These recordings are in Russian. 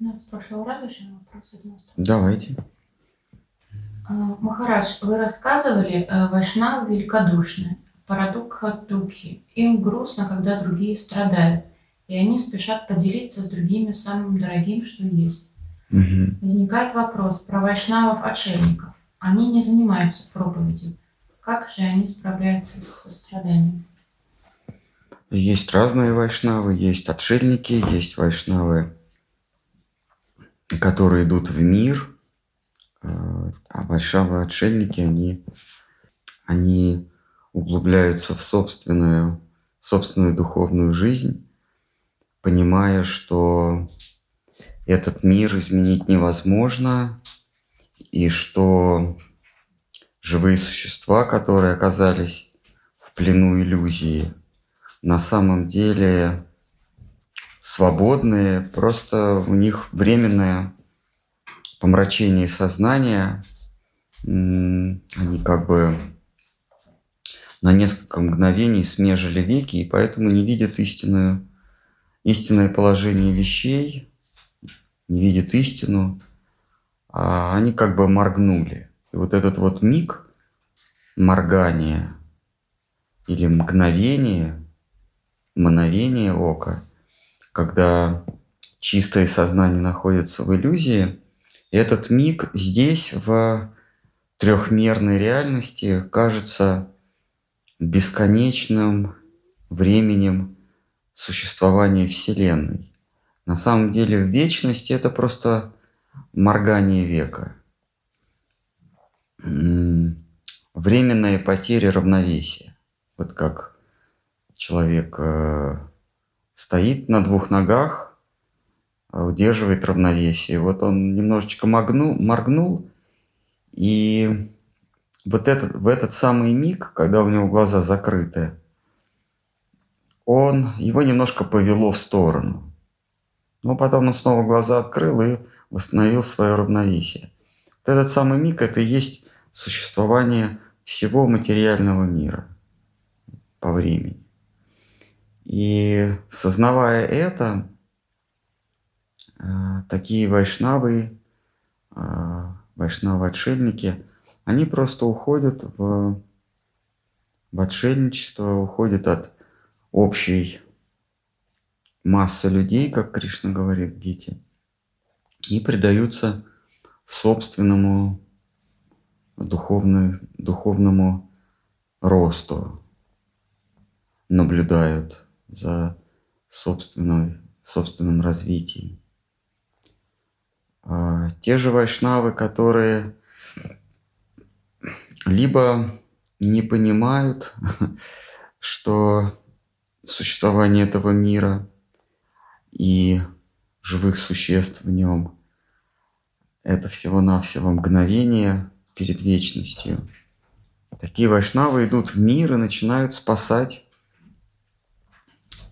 У нас с прошлого раза еще вопрос остался. Давайте. А, Махарадж, вы рассказывали, э, вайшнавы великодушны, парадукха духи. Им грустно, когда другие страдают, и они спешат поделиться с другими самым дорогим, что есть. Мгм. Возникает вопрос про вайшнавов-отшельников. Они не занимаются проповедью. Как же они справляются с состраданием? Есть разные вайшнавы, есть отшельники, есть вайшнавы, которые идут в мир, э, а вайшнавы отшельники, они, они углубляются в собственную, собственную духовную жизнь, понимая, что этот мир изменить невозможно, и что живые существа, которые оказались в плену иллюзии, на самом деле свободные, просто у них временное помрачение сознания, они как бы на несколько мгновений смежили веки, и поэтому не видят истинную, истинное положение вещей, не видят истину, а они как бы моргнули. И вот этот вот миг моргания или мгновение, мгновение ока, когда чистое сознание находится в иллюзии, этот миг здесь, в трехмерной реальности, кажется бесконечным временем существования Вселенной. На самом деле в вечности это просто моргание века. Временная потеря равновесия. Вот как человек э, стоит на двух ногах, а удерживает равновесие. Вот он немножечко моргнул, моргнул и вот этот, в этот самый миг, когда у него глаза закрыты, он, его немножко повело в сторону. Но потом он снова глаза открыл и восстановил свое равновесие. Вот этот самый миг – это и есть существование всего материального мира по времени. И сознавая это, э, такие вайшнавы, э, вайшнавы-отшельники, они просто уходят в, в отшельничество, уходят от общей массы людей, как Кришна говорит в Гите, и предаются собственному духовной, духовному росту, наблюдают за собственной, собственным развитием. А те же вайшнавы, которые либо не понимают, что существование этого мира и живых существ в нем – это всего-навсего мгновение перед вечностью. Такие вайшнавы идут в мир и начинают спасать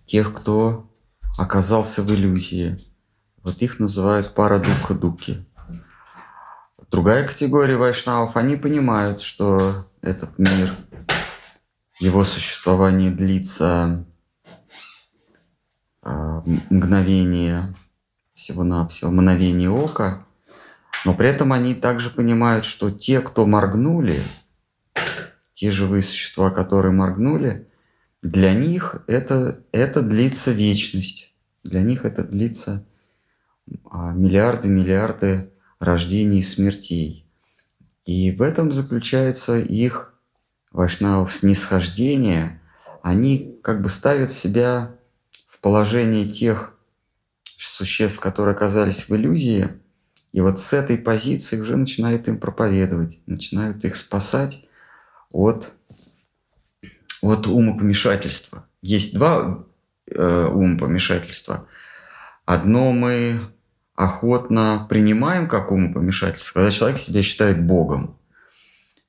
тех, кто оказался в иллюзии. Вот их называют парадуха-дуки. Другая категория вайшнавов, они понимают, что этот мир, его существование длится а, мгновение, всего-навсего мгновение ока, но при этом они также понимают, что те, кто моргнули, те живые существа, которые моргнули, для них это, это длится вечность. Для них это длится а, миллиарды, миллиарды рождений и смертей. И в этом заключается их вайшнавов снисхождение. Они как бы ставят себя в положение тех существ, которые оказались в иллюзии, и вот с этой позиции уже начинают им проповедовать, начинают их спасать от, от умопомешательства. Есть два э, умопомешательства. Одно мы охотно принимаем как умопомешательство, когда человек себя считает Богом.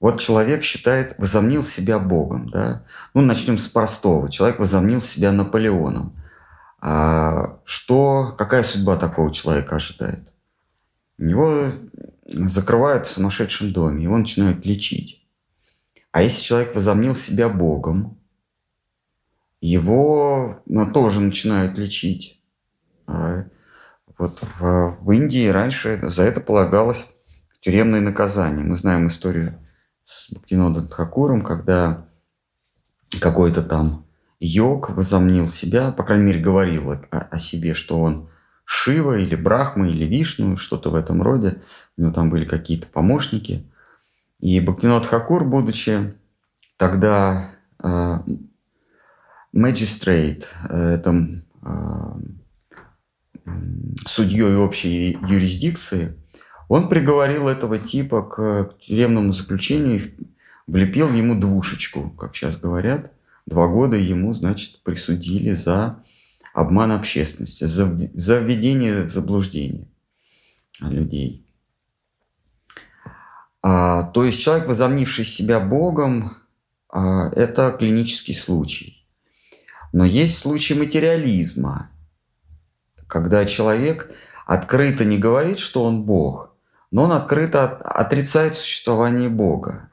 Вот человек считает, возомнил себя Богом. Да? Ну, начнем с простого. Человек возомнил себя Наполеоном. А что, какая судьба такого человека ожидает? Его закрывают в сумасшедшем доме, его начинают лечить. А если человек возомнил себя Богом, его ну, тоже начинают лечить. А Вот в, в Индии раньше за это полагалось тюремное наказание. Мы знаем историю с Бхактинодом Тхакуром, когда какой-то там йог возомнил себя, по крайней мере, говорил о, о себе, что он Шива или Брахма или Вишну, что-то в этом роде. У него там были какие-то помощники. И Бхактинот Хакур, будучи тогда э, magistrate, э, это э, судьей общей юрисдикции, он приговорил этого типа к тюремному заключению и влепил ему двушечку, как сейчас говорят. Два года ему, значит, присудили за обман общественности, за, за введение в заблуждение людей. А, то есть человек, возомнивший себя Богом, а, это клинический случай. Но есть случай материализма, когда человек открыто не говорит, что он Бог, но он открыто отрицает существование Бога.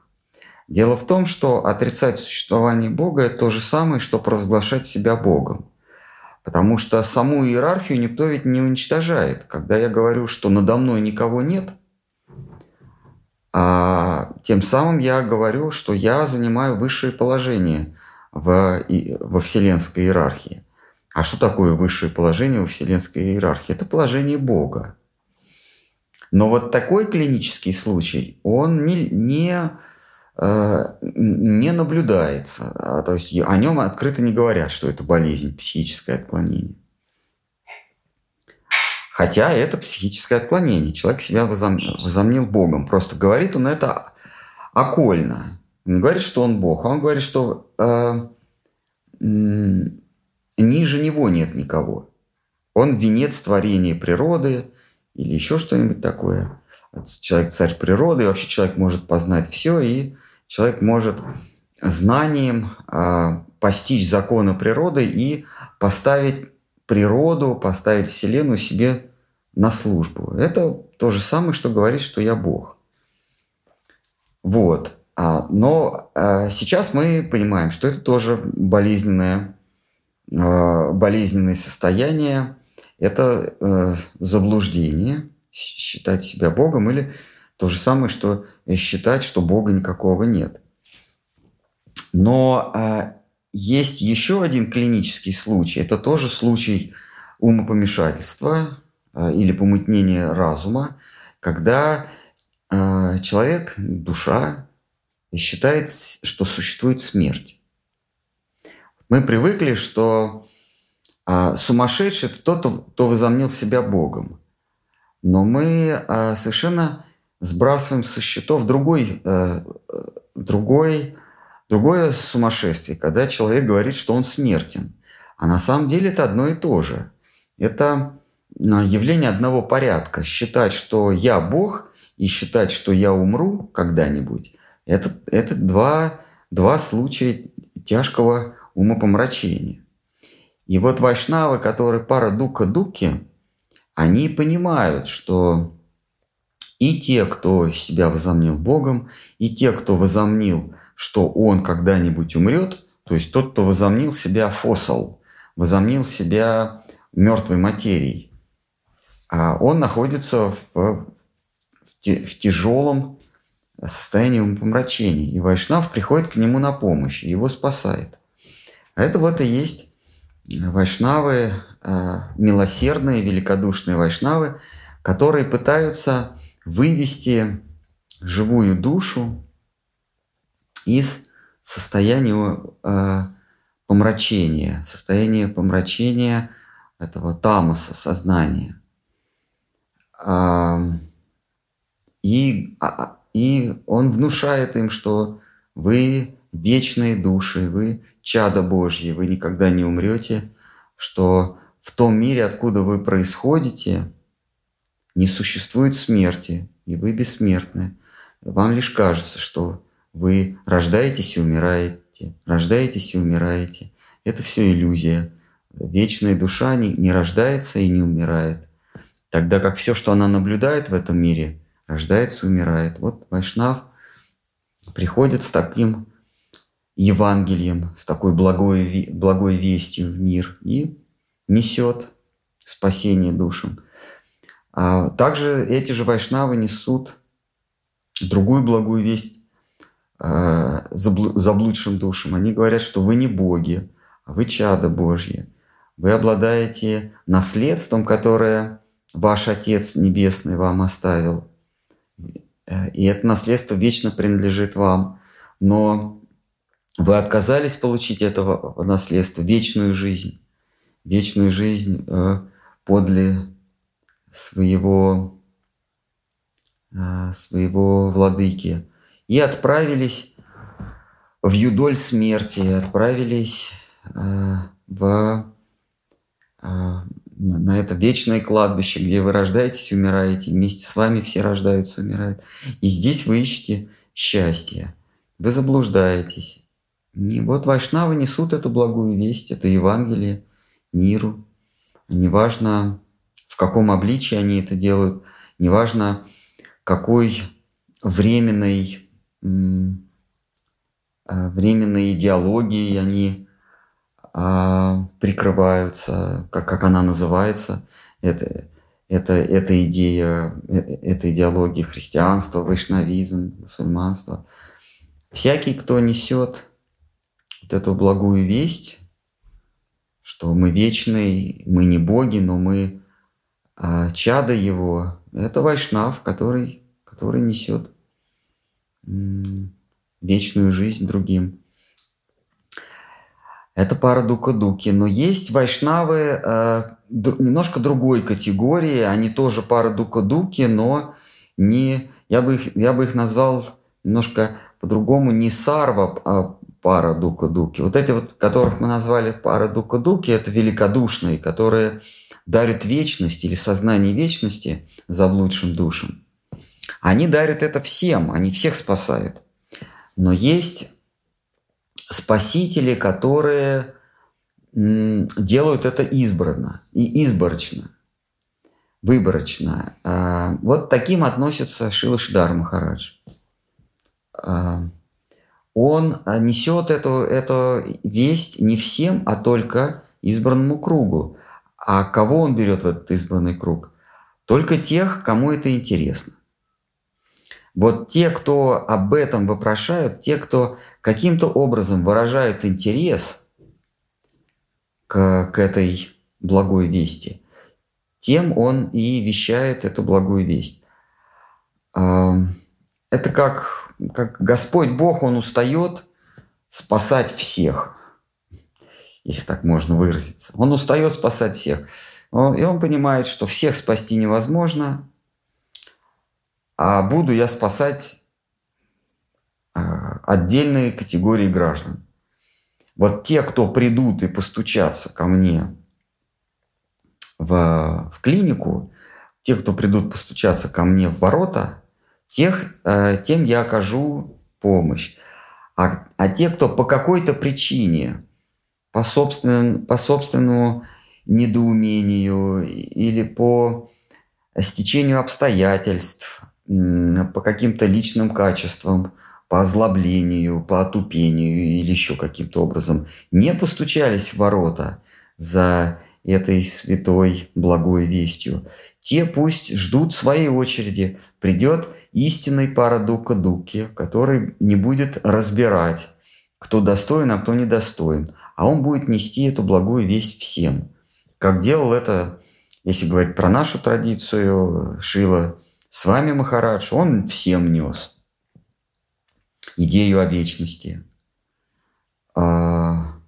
Дело в том, что отрицать существование Бога – это то же самое, что провозглашать себя Богом. Потому что саму иерархию никто ведь не уничтожает. Когда я говорю, что надо мной никого нет, а тем самым я говорю, что я занимаю высшее положение в, во вселенской иерархии. А что такое высшее положение во вселенской иерархии? Это положение Бога. Но вот такой клинический случай, он не, не, э, не наблюдается. А, то есть о нем открыто не говорят, что это болезнь, психическое отклонение. Хотя это психическое отклонение. Человек себя возомнил Богом. Просто говорит он это окольно. Он не говорит, что он Бог, а он говорит, что э, ниже него нет никого. Он венец творения природы, или еще что-нибудь такое. Человек царь природы, вообще человек может познать все, и человек может знанием э, постичь законы природы и поставить природу, поставить Вселенную себе на службу. Это то же самое, что говорить, что я Бог. Вот. А, но а, сейчас мы понимаем, что это тоже болезненное, а, болезненное состояние, это э, заблуждение, считать себя Богом, или то же самое, что считать, что Бога никакого нет. Но э, есть еще один клинический случай. Это тоже случай умопомешательства э, или помутнения разума, когда э, человек, душа, считает, что существует смерть. Мы привыкли, что а сумасшедший – это тот, кто возомнил себя Богом. Но мы а, совершенно сбрасываем со счетов другой, другой, другое сумасшествие, когда человек говорит, что он смертен. А на самом деле это одно и то же. Это а, явление одного порядка. Считать, что я Бог, и считать, что я умру когда-нибудь, это, это два, два случая тяжкого умопомрачения. И вот вайшнавы, которые пара дука дуки, они понимают, что и те, кто себя возомнил Богом, и те, кто возомнил, что он когда-нибудь умрет, то есть тот, кто возомнил себя фосил, возомнил себя мертвой материей, а он находится в, в, в тяжелом состоянии помрачения. И Вайшнав приходит к нему на помощь, и его спасает. А это вот и есть вайшнавы, э, милосердные, великодушные вайшнавы, которые пытаются вывести живую душу из состояния э, помрачения, состояния помрачения этого тамаса сознания. И, а, и он внушает им, что вы вечные души, вы чада Божьи, вы никогда не умрете, что в том мире, откуда вы происходите, не существует смерти, и вы бессмертны. Вам лишь кажется, что вы рождаетесь и умираете, рождаетесь и умираете. Это все иллюзия. Вечная душа не, не рождается и не умирает. Тогда как все, что она наблюдает в этом мире, рождается и умирает. Вот Вайшнав приходит с таким Евангелием, с такой благой, благой вестью в мир и несет спасение душам. А также эти же вайшнавы несут другую благую весть заблудшим душам. Они говорят, что вы не боги, а вы чада Божьи. Вы обладаете наследством, которое ваш Отец Небесный вам оставил. И это наследство вечно принадлежит вам. Но вы отказались получить этого наследства, вечную жизнь. Вечную жизнь э, подле своего, э, своего владыки. И отправились в юдоль смерти, отправились э, в на это вечное кладбище, где вы рождаетесь и умираете, вместе с вами все рождаются и умирают. И здесь вы ищете счастье. Вы заблуждаетесь. И вот вайшнавы несут эту благую весть, это Евангелие миру. Неважно, в каком обличии они это делают, неважно, какой временной, а, временной идеологией они а, прикрываются, как, как она называется, это, это, это идея, э, это идеология христианства, вайшнавизм, мусульманство. Всякий, кто несет вот эту благую весть, что мы вечные, мы не боги, но мы а, чада его, это вайшнав, который, который несет вечную жизнь другим. Это пара дука-дуки. Но есть вайшнавы э, немножко другой категории. Они тоже пара дука-дуки, но не... Я бы, их, я бы их назвал немножко по-другому не сарва, а пара дука-дуки. Вот эти вот, которых мы назвали пара дука-дуки, это великодушные, которые дарят вечность или сознание вечности заблудшим душам. Они дарят это всем, они всех спасают. Но есть спасители, которые делают это избранно и изборочно, выборочно. А, вот таким относится Шила Шидар Махарадж. А, он несет эту, эту весть не всем, а только избранному кругу. А кого он берет в этот избранный круг? Только тех, кому это интересно. Вот те, кто об этом вопрошают, те, кто каким-то образом выражают интерес к, к этой благой вести, тем он и вещает эту благую весть. Это как, как Господь Бог, Он устает спасать всех, если так можно выразиться. Он устает спасать всех. И он понимает, что всех спасти невозможно, а буду я спасать а, отдельные категории граждан. Вот те, кто придут и постучатся ко мне в, в клинику, те, кто придут постучаться ко мне в ворота, тех, э, тем я окажу помощь. А, а те, кто по какой-то причине, по, собственному, по собственному недоумению или по стечению обстоятельств, по каким-то личным качествам, по озлоблению, по отупению или еще каким-то образом не постучались в ворота за этой святой благой вестью, те пусть ждут своей очереди. Придет истинный парадука дуки, который не будет разбирать, кто достоин, а кто недостоин, а он будет нести эту благую весть всем. Как делал это, если говорить про нашу традицию, Шила с вами Махарадж, он всем нес идею о вечности, а,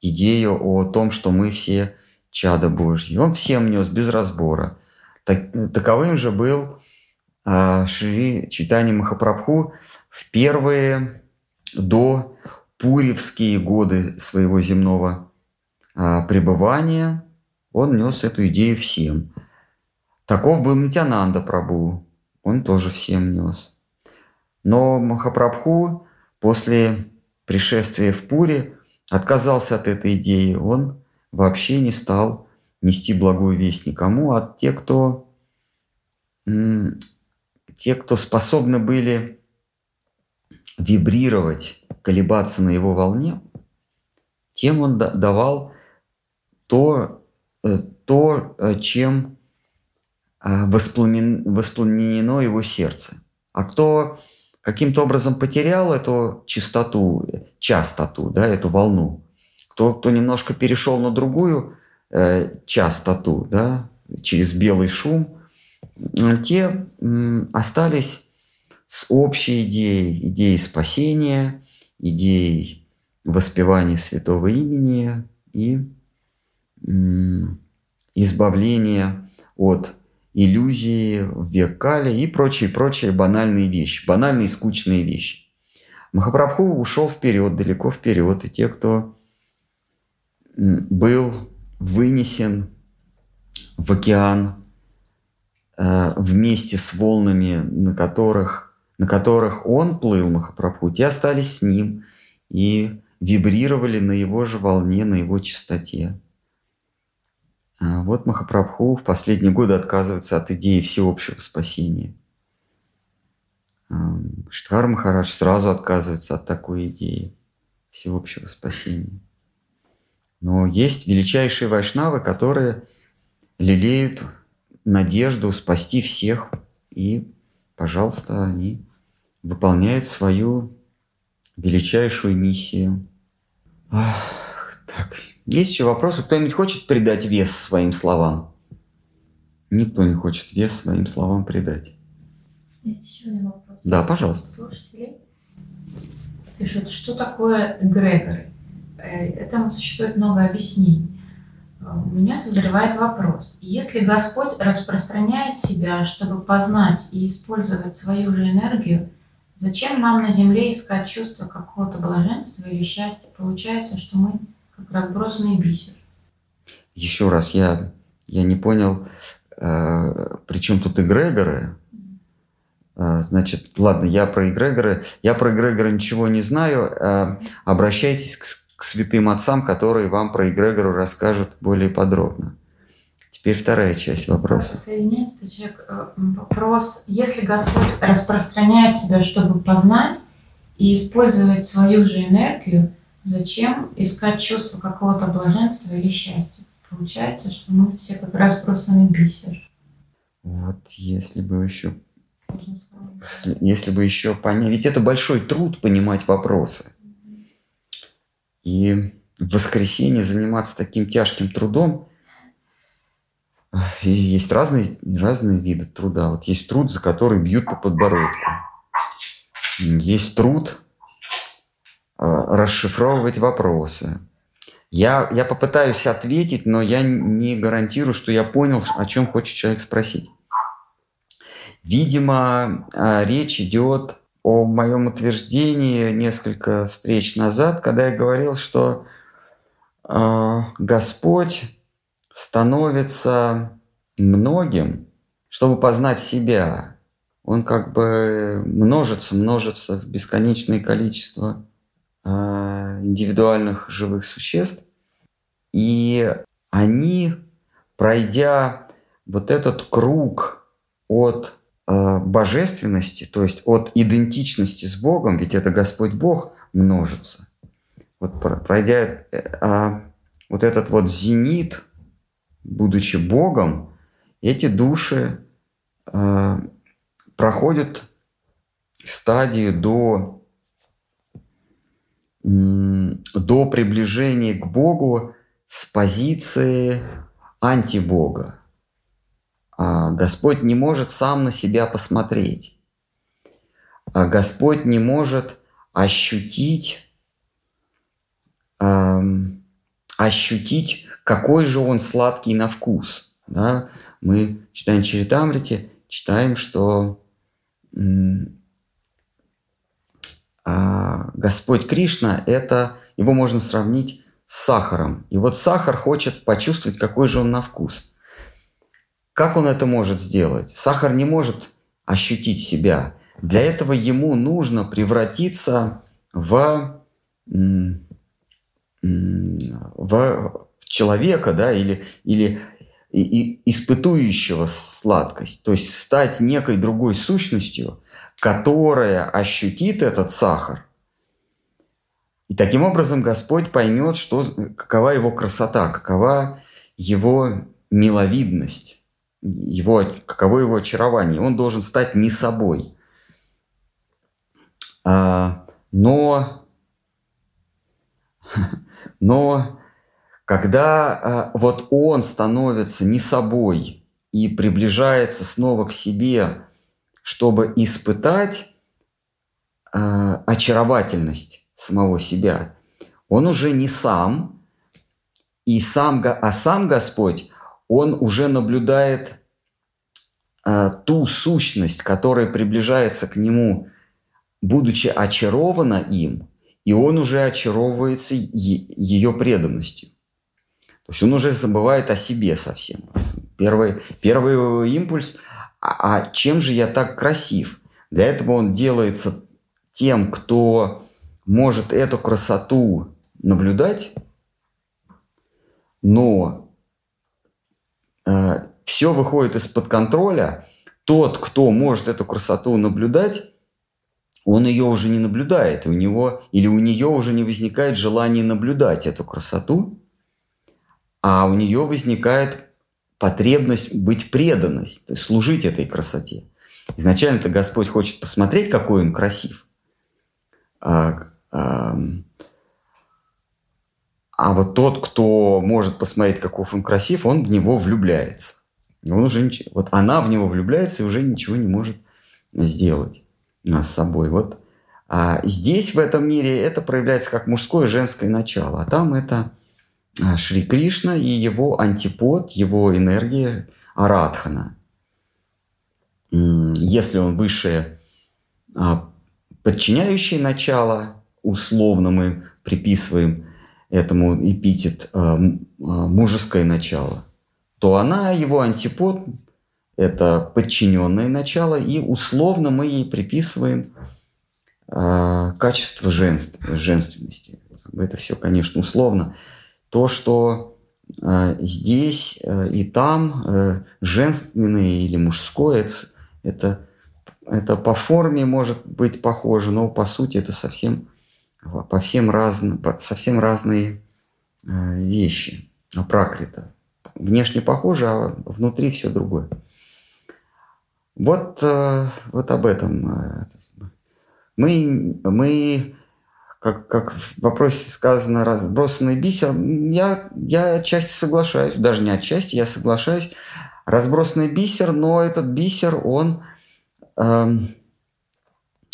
идею о том, что мы все чада Божьи. Он всем нес без разбора. Так, таковым же был а, Шри Читани Махапрабху в первые до пуревские годы своего земного а, пребывания. Он нес эту идею всем. Таков был Нитянанда Прабу, он тоже всем нес. Но Махапрабху после пришествия в Пури отказался от этой идеи. Он вообще не стал нести благую весть никому, а те, кто, те, кто способны были вибрировать, колебаться на его волне, тем он давал то, э, то чем а, воспламен, воспламенено его сердце. А кто каким-то образом потерял эту частоту, частоту, да, эту волну, кто, кто немножко перешел на другую э, частоту, да, через белый шум, те м, остались с общей идеей, идеей спасения, идеей воспевания святого имени и м, избавления от иллюзии век Кали и прочие-прочие банальные вещи, банальные скучные вещи. Махапрабху ушел вперед, далеко вперед, и те, кто был вынесен в океан э, вместе с волнами, на которых, на которых он плыл, Махапрабху, те остались с ним и вибрировали на его же волне, на его частоте. А вот Махапрабху в последние годы отказывается от идеи всеобщего спасения. Штхар Махарадж сразу отказывается от такой идеи всеобщего спасения. Но есть величайшие вайшнавы, которые лелеют надежду спасти всех, и, пожалуйста, они выполняют свою величайшую миссию. Ах, так, есть еще вопросы? Кто-нибудь хочет придать вес своим словам? Никто не хочет вес своим словам придать. Есть еще один вопрос. Да, пожалуйста. Слушатели пишут, что такое эгрегоры? Э, этому существует много объяснений. Э, у меня созревает вопрос. Если Господь распространяет себя, чтобы познать и использовать свою же энергию, зачем нам на земле искать чувство какого-то блаженства или счастья? Получается, что мы как разбросанный бисер. Еще раз, я, я не понял, э, при чем тут эгрегоры? Э, значит, ладно, я про эгрегоры. Я про эгрегоры ничего не знаю. Э, обращайтесь к, к святым отцам, которые вам про эгрегоры расскажут более подробно. Теперь вторая часть вопроса. Соединяется, человек, э, вопрос. Если Господь распространяет себя, чтобы познать и использовать свою же энергию, Зачем искать чувство какого-то блаженства или счастья? Получается, что мы все как раз просто бисер. Вот если бы еще если бы еще понять, ведь это большой труд понимать вопросы. И в воскресенье заниматься таким тяжким трудом, и есть разные, разные виды труда. Вот есть труд, за который бьют по подбородку. Есть труд, расшифровывать вопросы. Я, я попытаюсь ответить, но я не гарантирую, что я понял, о чем хочет человек спросить. Видимо, э, речь идет о моем утверждении несколько встреч назад, когда я говорил, что э, Господь становится многим, чтобы познать себя. Он как бы множится, множится в бесконечное количество индивидуальных живых существ. И они, пройдя вот этот круг от э, божественности, то есть от идентичности с Богом, ведь это Господь Бог множится. Вот пройдя э, э, вот этот вот зенит, будучи Богом, эти души проходят стадию до до приближения к Богу с позиции антибога. А Господь не может сам на себя посмотреть. А Господь не может ощутить, ощутить, какой же он сладкий на вкус. Да? Мы читаем Чаритамрити, читаем, что Господь Кришна, это его можно сравнить с сахаром. И вот сахар хочет почувствовать, какой же он на вкус. Как он это может сделать? Сахар не может ощутить себя. Для этого ему нужно превратиться в, в человека, да, или, или и, и испытующего сладкость, то есть стать некой другой сущностью, которая ощутит этот сахар. И таким образом Господь поймет, что, какова его красота, какова его миловидность. его, каково его очарование. Он должен стать не собой. А, но, но когда а, вот он становится не собой и приближается снова к себе, чтобы испытать а, очаровательность самого себя, он уже не сам, и сам, а сам Господь, он уже наблюдает а, ту сущность, которая приближается к нему, будучи очарована им, и он уже очаровывается ее преданностью. То есть он уже забывает о себе совсем. Первый, первый импульс а, а чем же я так красив? Для этого он делается тем, кто может эту красоту наблюдать, но э, все выходит из-под контроля. Тот, кто может эту красоту наблюдать, он ее уже не наблюдает, у него или у нее уже не возникает желание наблюдать эту красоту, а у нее возникает потребность быть преданной, то есть служить этой красоте. Изначально-то Господь хочет посмотреть, какой он красив. А, а, а вот тот, кто может посмотреть, каков он красив, он в него влюбляется. Он уже ничего, вот она в него влюбляется и уже ничего не может сделать с собой. Вот а здесь, в этом мире, это проявляется как мужское и женское начало, а там это Шри Кришна и его антипод, его энергия Арадхана. Если он высшее а, подчиняющее начало, условно мы приписываем этому эпитет а, мужеское начало, то она его антипод, это подчиненное начало, и условно мы ей приписываем качество женственности. Это все, конечно, условно то, что э, здесь э, и там э, женственное или мужское, это, это по форме может быть похоже, но по сути это совсем, по всем разно, совсем разные э, вещи. А пракрита. Внешне похоже, а внутри все другое. Вот, э, вот об этом. Э, мы, мы как, как в вопросе сказано, разбросанный бисер, я, я отчасти соглашаюсь, даже не отчасти, я соглашаюсь. Разбросанный бисер, но этот бисер, он, э,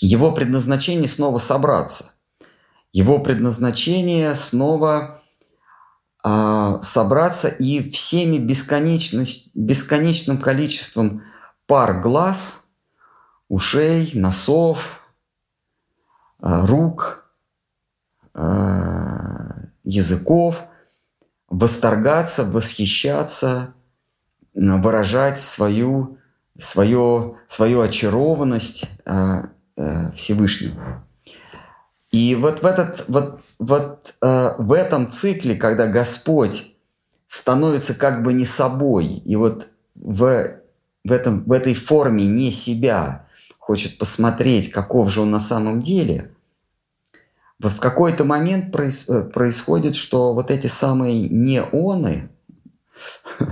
его предназначение снова собраться. Его предназначение снова э, собраться и всеми бесконечность, бесконечным количеством пар глаз, ушей, носов, э, рук – языков, восторгаться, восхищаться, выражать свою, свою, свою очарованность э, э, Всевышнему. И вот в, этот, вот, вот в этом цикле, когда Господь становится как бы не собой, и вот в, в, этом, в этой форме не себя хочет посмотреть, каков же он на самом деле – в какой-то момент проис, э, происходит, что вот эти самые неоны,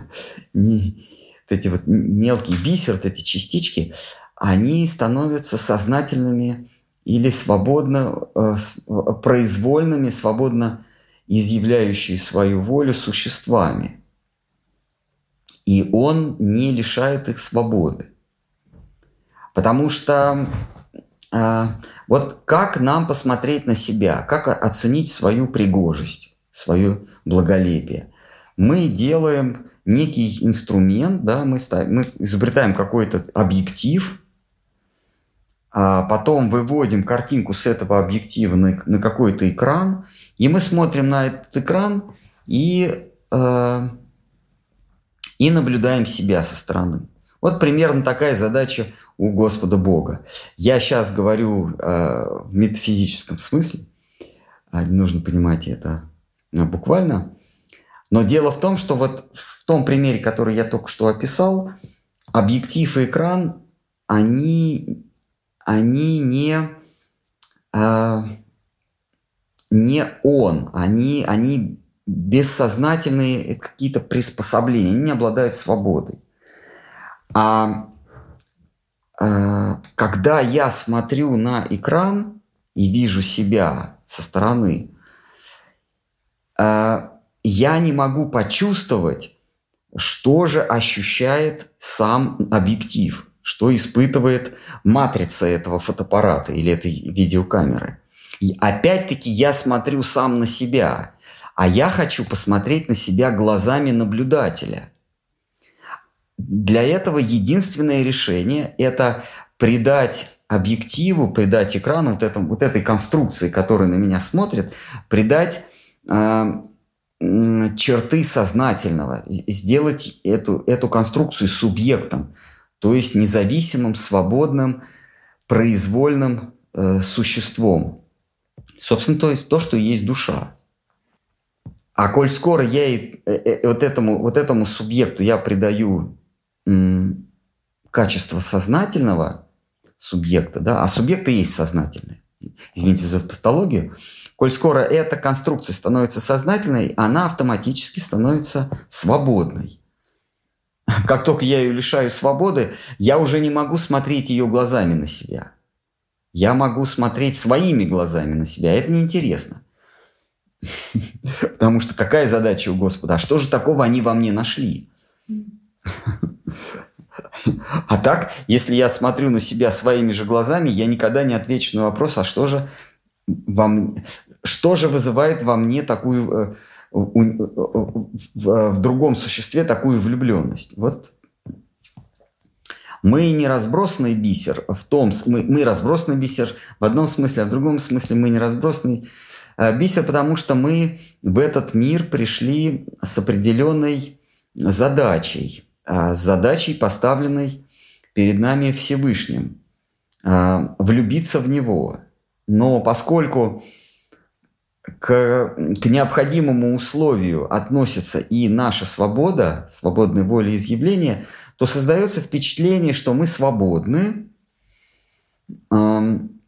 не, вот эти вот мелкие бисер, вот эти частички, они становятся сознательными или свободно, э, э, произвольными, свободно изъявляющие свою волю существами. И он не лишает их свободы. Потому что а, вот как нам посмотреть на себя, как оценить свою пригожесть, свое благолепие. Мы делаем некий инструмент, да, мы, ставим, мы изобретаем какой-то объектив, а потом выводим картинку с этого объектива на, на какой-то экран, и мы смотрим на этот экран и, э, и наблюдаем себя со стороны. Вот примерно такая задача у Господа Бога. Я сейчас говорю э, в метафизическом смысле, а не нужно понимать это э, буквально. Но дело в том, что вот в том примере, который я только что описал, объектив и экран, они, они не, э, не он, они, они бессознательные какие-то приспособления, они не обладают свободой. А, а когда я смотрю на экран и вижу себя со стороны, а, я не могу почувствовать, что же ощущает сам объектив, что испытывает матрица этого фотоаппарата или этой видеокамеры. И опять-таки я смотрю сам на себя, а я хочу посмотреть на себя глазами наблюдателя. Для этого единственное решение – это придать объективу, придать экрану, вот, этому, вот этой конструкции, которая на меня смотрит, придать э, черты сознательного, сделать эту, эту конструкцию субъектом, то есть независимым, свободным, произвольным э, существом. Собственно, то есть то, что есть душа. А коль скоро я и, э, э, вот, этому, вот этому субъекту я придаю качество сознательного субъекта, да, а субъекты есть сознательные, извините за тавтологию, коль скоро эта конструкция становится сознательной, она автоматически становится свободной. Как только я ее лишаю свободы, я уже не могу смотреть ее глазами на себя. Я могу смотреть своими глазами на себя. Это неинтересно. Потому что какая задача у Господа? А что же такого они во мне нашли? А так, если я смотрю на себя своими же глазами, я никогда не отвечу на вопрос, а что же, вам, что же вызывает во мне такую, э, в, в другом существе такую влюбленность? Вот мы не разбросанный бисер в том, мы, мы разбросанный бисер в одном смысле, а в другом смысле мы не разбросанный э, бисер, потому что мы в этот мир пришли с определенной задачей, э, с задачей, поставленной перед нами Всевышним, э, влюбиться в Него. Но поскольку к, к необходимому условию относится и наша свобода, свободной воли изъявления, то создается впечатление, что мы свободны,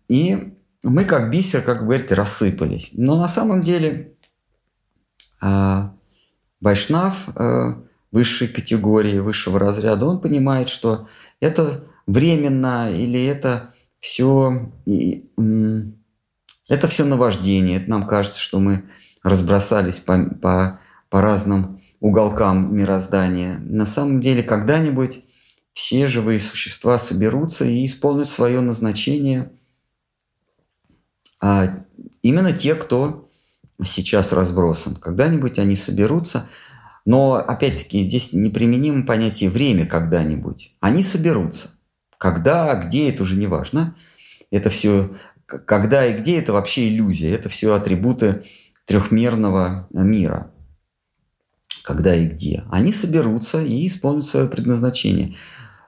и мы как бисер, как вы говорите, рассыпались. Но на самом деле а, Вайшнав э, высшей категории, высшего разряда, он понимает, что это временно или это все, это все наваждение. Это нам кажется, что мы разбросались по, по, по разным уголкам мироздания. На самом деле, когда-нибудь все живые существа соберутся и исполнят свое назначение. А именно те, кто сейчас разбросан. Когда-нибудь они соберутся, но опять-таки здесь неприменимо понятие время когда-нибудь. Они соберутся. Когда, где, это уже не важно. Это все, когда и где, это вообще иллюзия. Это все атрибуты трехмерного мира когда и где, они соберутся и исполнят свое предназначение.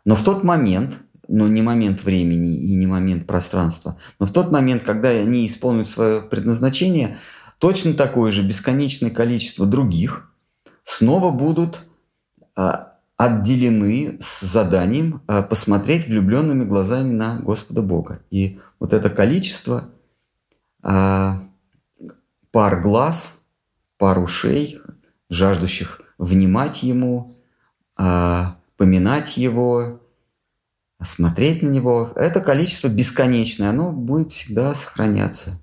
Но в тот момент, но не момент времени и не момент пространства, но в тот момент, когда они исполнят свое предназначение, точно такое же бесконечное количество других снова будут а, отделены с заданием а, посмотреть влюбленными глазами на Господа Бога. И вот это количество а, пар глаз, пар ушей, жаждущих внимать Ему, поминать Его, смотреть на Него. Это количество бесконечное, оно будет всегда сохраняться.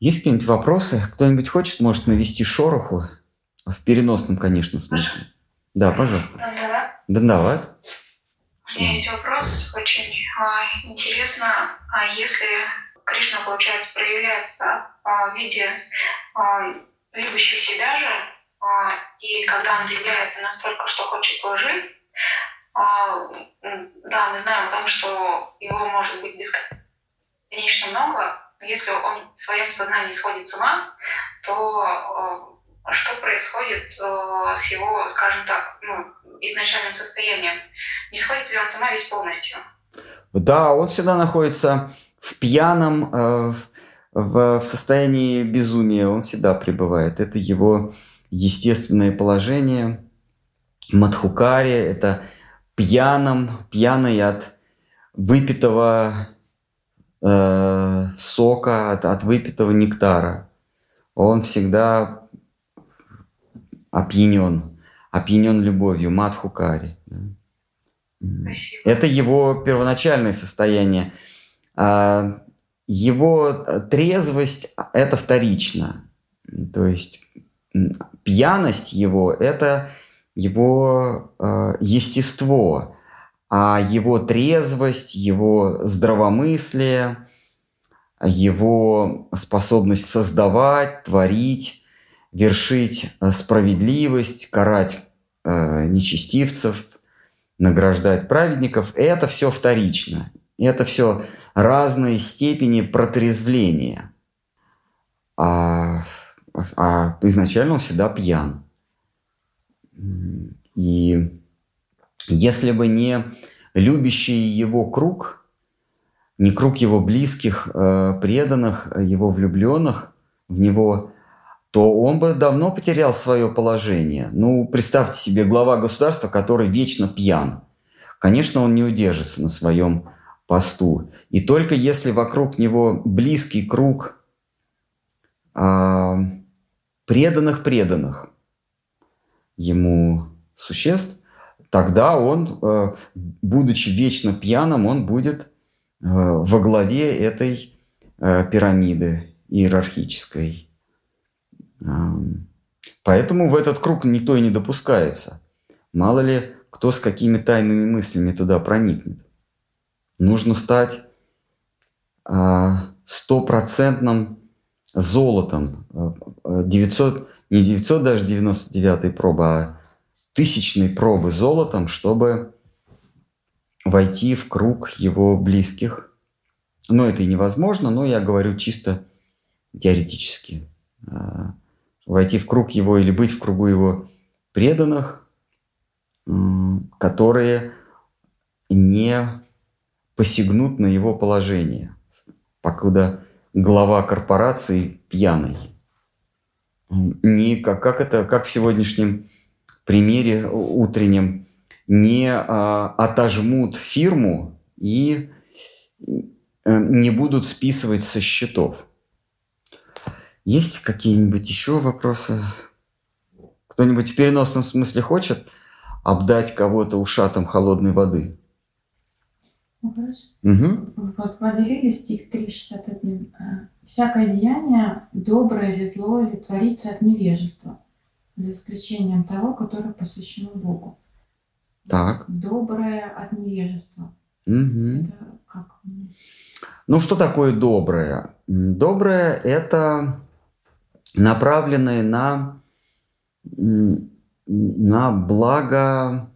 Есть какие-нибудь вопросы? Кто-нибудь хочет, может, навести шороху? В переносном, конечно, смысле. Да, пожалуйста. Да, давай. У меня есть вопрос очень а, интересно, а если Кришна, получается, проявляется а, в виде а, любящий себя же, а, и когда он является настолько, что хочет служить, а, да, мы знаем о том, что его может быть бесконечно много, но если он в своем сознании сходит с ума, то а, что происходит с его, скажем так, ну, изначальным состоянием? Не сходит ли он с ума весь полностью? Да, он всегда находится в пьяном, э, в, в состоянии безумия он всегда пребывает. Это его естественное положение. Мадхукари – это пьяным, пьяный от выпитого э, сока, от, от выпитого нектара. Он всегда опьянен, опьянен любовью, Мадхукари. Да? Спасибо. Это его первоначальное состояние. А, его трезвость – это вторично. То есть пьяность его – это его э, естество, а его трезвость, его здравомыслие, его способность создавать, творить, вершить э, справедливость, карать э, нечестивцев, награждать праведников – это все вторично. Это все разные степени протрезвления. А, а изначально он всегда пьян. И если бы не любящий его круг, не круг его близких, э, преданных, его влюбленных в него, то он бы давно потерял свое положение. Ну, представьте себе глава государства, который вечно пьян. Конечно, он не удержится на своем посту. И только если вокруг него близкий круг преданных-преданных, ему существ, тогда он, э, будучи вечно пьяным, он будет э, во главе этой э, пирамиды иерархической. Поэтому в этот круг никто и не допускается. Мало ли, кто с какими тайными мыслями туда проникнет. Нужно стать стопроцентным золотом. 900, не 900 даже 99 пробы, а тысячной пробы золотом, чтобы войти в круг его близких. Но это и невозможно, но я говорю чисто теоретически. Войти в круг его или быть в кругу его преданных, которые не посягнут на его положение, покуда глава корпорации пьяный. Не как, как это, как в сегодняшнем примере утреннем, не а, отожмут фирму и э, не будут списывать со счетов. Есть какие-нибудь еще вопросы? Кто-нибудь в переносном смысле хочет обдать кого-то ушатом холодной воды? Вопрос? Угу. Вот в стих 3,61. Э, «Всякое деяние, доброе или злое, или творится от невежества, за исключением того, которое посвящено Богу». Так. Доброе от невежества. Угу. Это как? Ну, что такое доброе? Доброе – это направленное на, на благо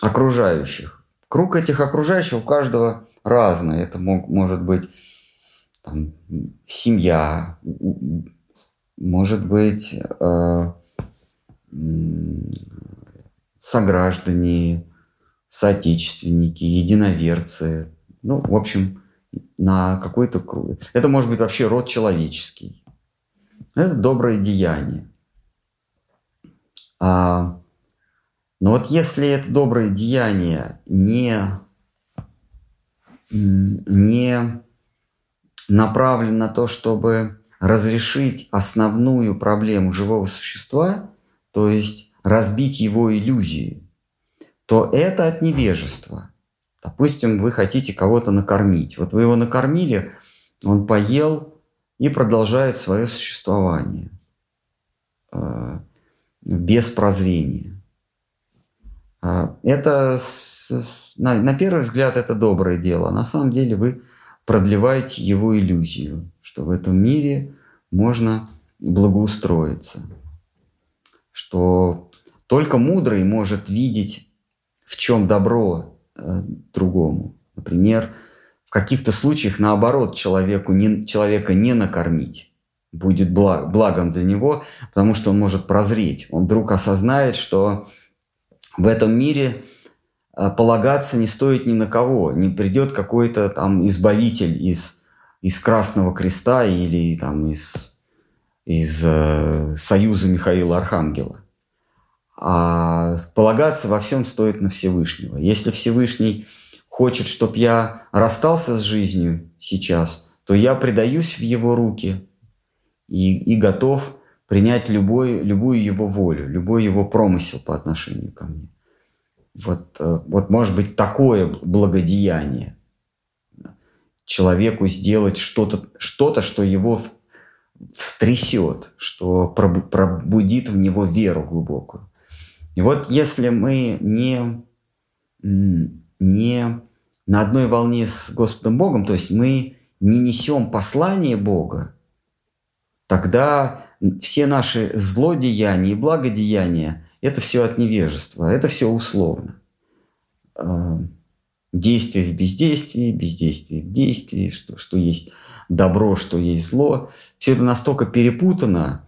окружающих. Круг этих окружающих у каждого разный. Это мог, может быть там, семья, может быть э, сограждане, соотечественники, единоверцы. Ну, в общем, на какой-то круг. Это может быть вообще род человеческий. Это доброе деяние. А, но вот если это доброе деяние не, не направлено на то, чтобы разрешить основную проблему живого существа, то есть разбить его иллюзии, то это от невежества. Допустим, вы хотите кого-то накормить. Вот вы его накормили, он поел и продолжает свое существование э, без прозрения. А, это на, первый взгляд это доброе дело. На самом деле вы продлеваете его иллюзию, что в этом мире можно благоустроиться, что только мудрый может видеть, в чем добро э, другому. Например, каких-то случаях наоборот человеку не, человека не накормить будет благ, благом для него, потому что он может прозреть. Он вдруг осознает, что в этом мире э, полагаться не стоит ни на кого. Не придет какой-то там избавитель из, из Красного Креста или там из, из э, Союза Михаила Архангела. А полагаться во всем стоит на Всевышнего. Если Всевышний хочет, чтобы я расстался с жизнью сейчас, то я предаюсь в его руки и, и готов принять любой, любую его волю, любой его промысел по отношению ко мне. Вот, э, вот может быть такое благодеяние. Человеку сделать что-то, что-то, что его встрясет, что пробудит в него веру глубокую. И вот если мы не, не на одной волне с Господом Богом, то есть мы не несем послание Бога, тогда все наши злодеяния и благодеяния – это все от невежества, это все условно. А, действие в бездействии, бездействие в действии, что, что есть добро, что есть зло. Все это настолько перепутано,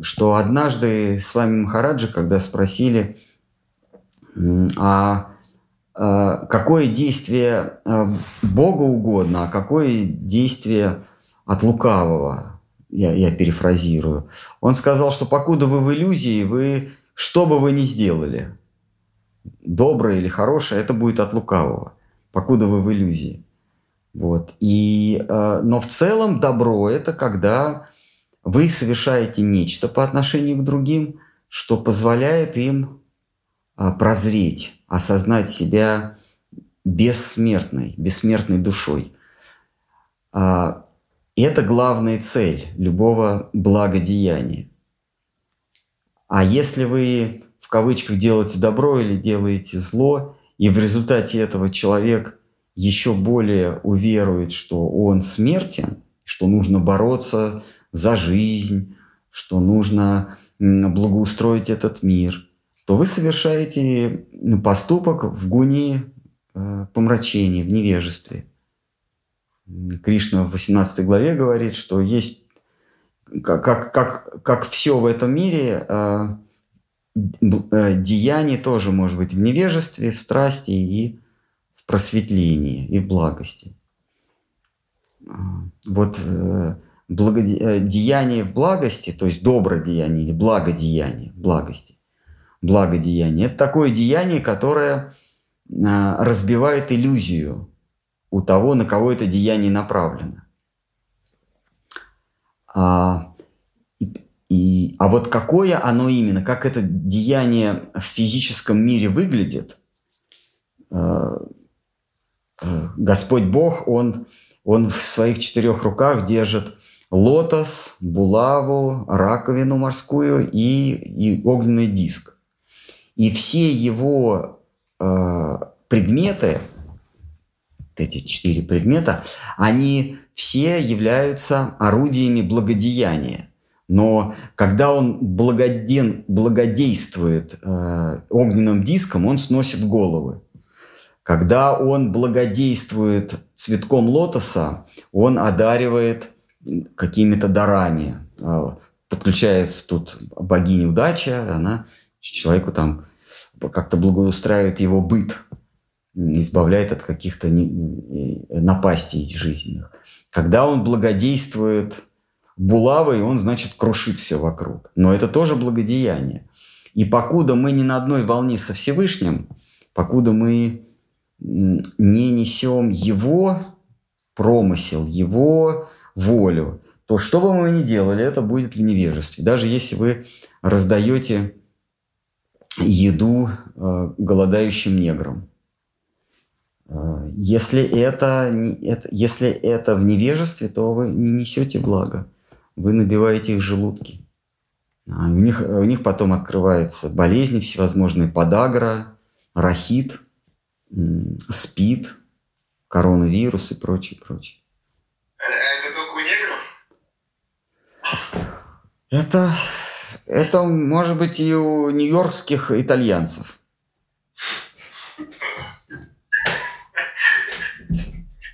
что однажды с вами Махараджи, когда спросили, а Э, какое действие э, Богу угодно, а какое действие от лукавого, я, я перефразирую. Он сказал, что покуда вы в иллюзии, вы что бы вы ни сделали, доброе или хорошее, это будет от лукавого, покуда вы в иллюзии. Вот. И, э, но в целом добро – это когда вы совершаете нечто по отношению к другим, что позволяет им прозреть, осознать себя бессмертной, бессмертной душой. А, и это главная цель любого благодеяния. А если вы в кавычках делаете добро или делаете зло, и в результате этого человек еще более уверует, что он смертен, что нужно бороться за жизнь, что нужно благоустроить этот мир – то вы совершаете ну, поступок в гуне э, помрачения, в невежестве. Кришна в 18 главе говорит, что есть, как, как, как, как все в этом мире, э, э, деяние тоже может быть в невежестве, в страсти и в просветлении, и в благости. Вот э, благодеяние в благости, то есть добродеяние или благодеяние в благости, благодеяние. Это такое деяние, которое а, разбивает иллюзию у того, на кого это деяние направлено. А, и, и, а вот какое оно именно, как это деяние в физическом мире выглядит, а, Господь Бог, Он, он в своих четырех руках держит лотос, булаву, раковину морскую и, и огненный диск. И все его э, предметы, эти четыре предмета, они все являются орудиями благодеяния. Но когда он благоден, благодействует э, огненным диском, он сносит головы. Когда он благодействует цветком лотоса, он одаривает какими-то дарами. Э, подключается тут богиня удача, она человеку там как-то благоустраивает его быт, избавляет от каких-то напастей жизненных. Когда он благодействует булавой, он, значит, крушит все вокруг. Но это тоже благодеяние. И покуда мы не на одной волне со Всевышним, покуда мы не несем его промысел, его волю, то что бы мы ни делали, это будет в невежестве. Даже если вы раздаете еду э, голодающим неграм. Э, если это, это, если это в невежестве, то вы не несете блага. Вы набиваете их желудки. А у них, у них потом открываются болезни всевозможные, подагра, рахит, спид, коронавирус и прочее, прочее. Э, это только у негров? Это это может быть и у нью-йоркских итальянцев.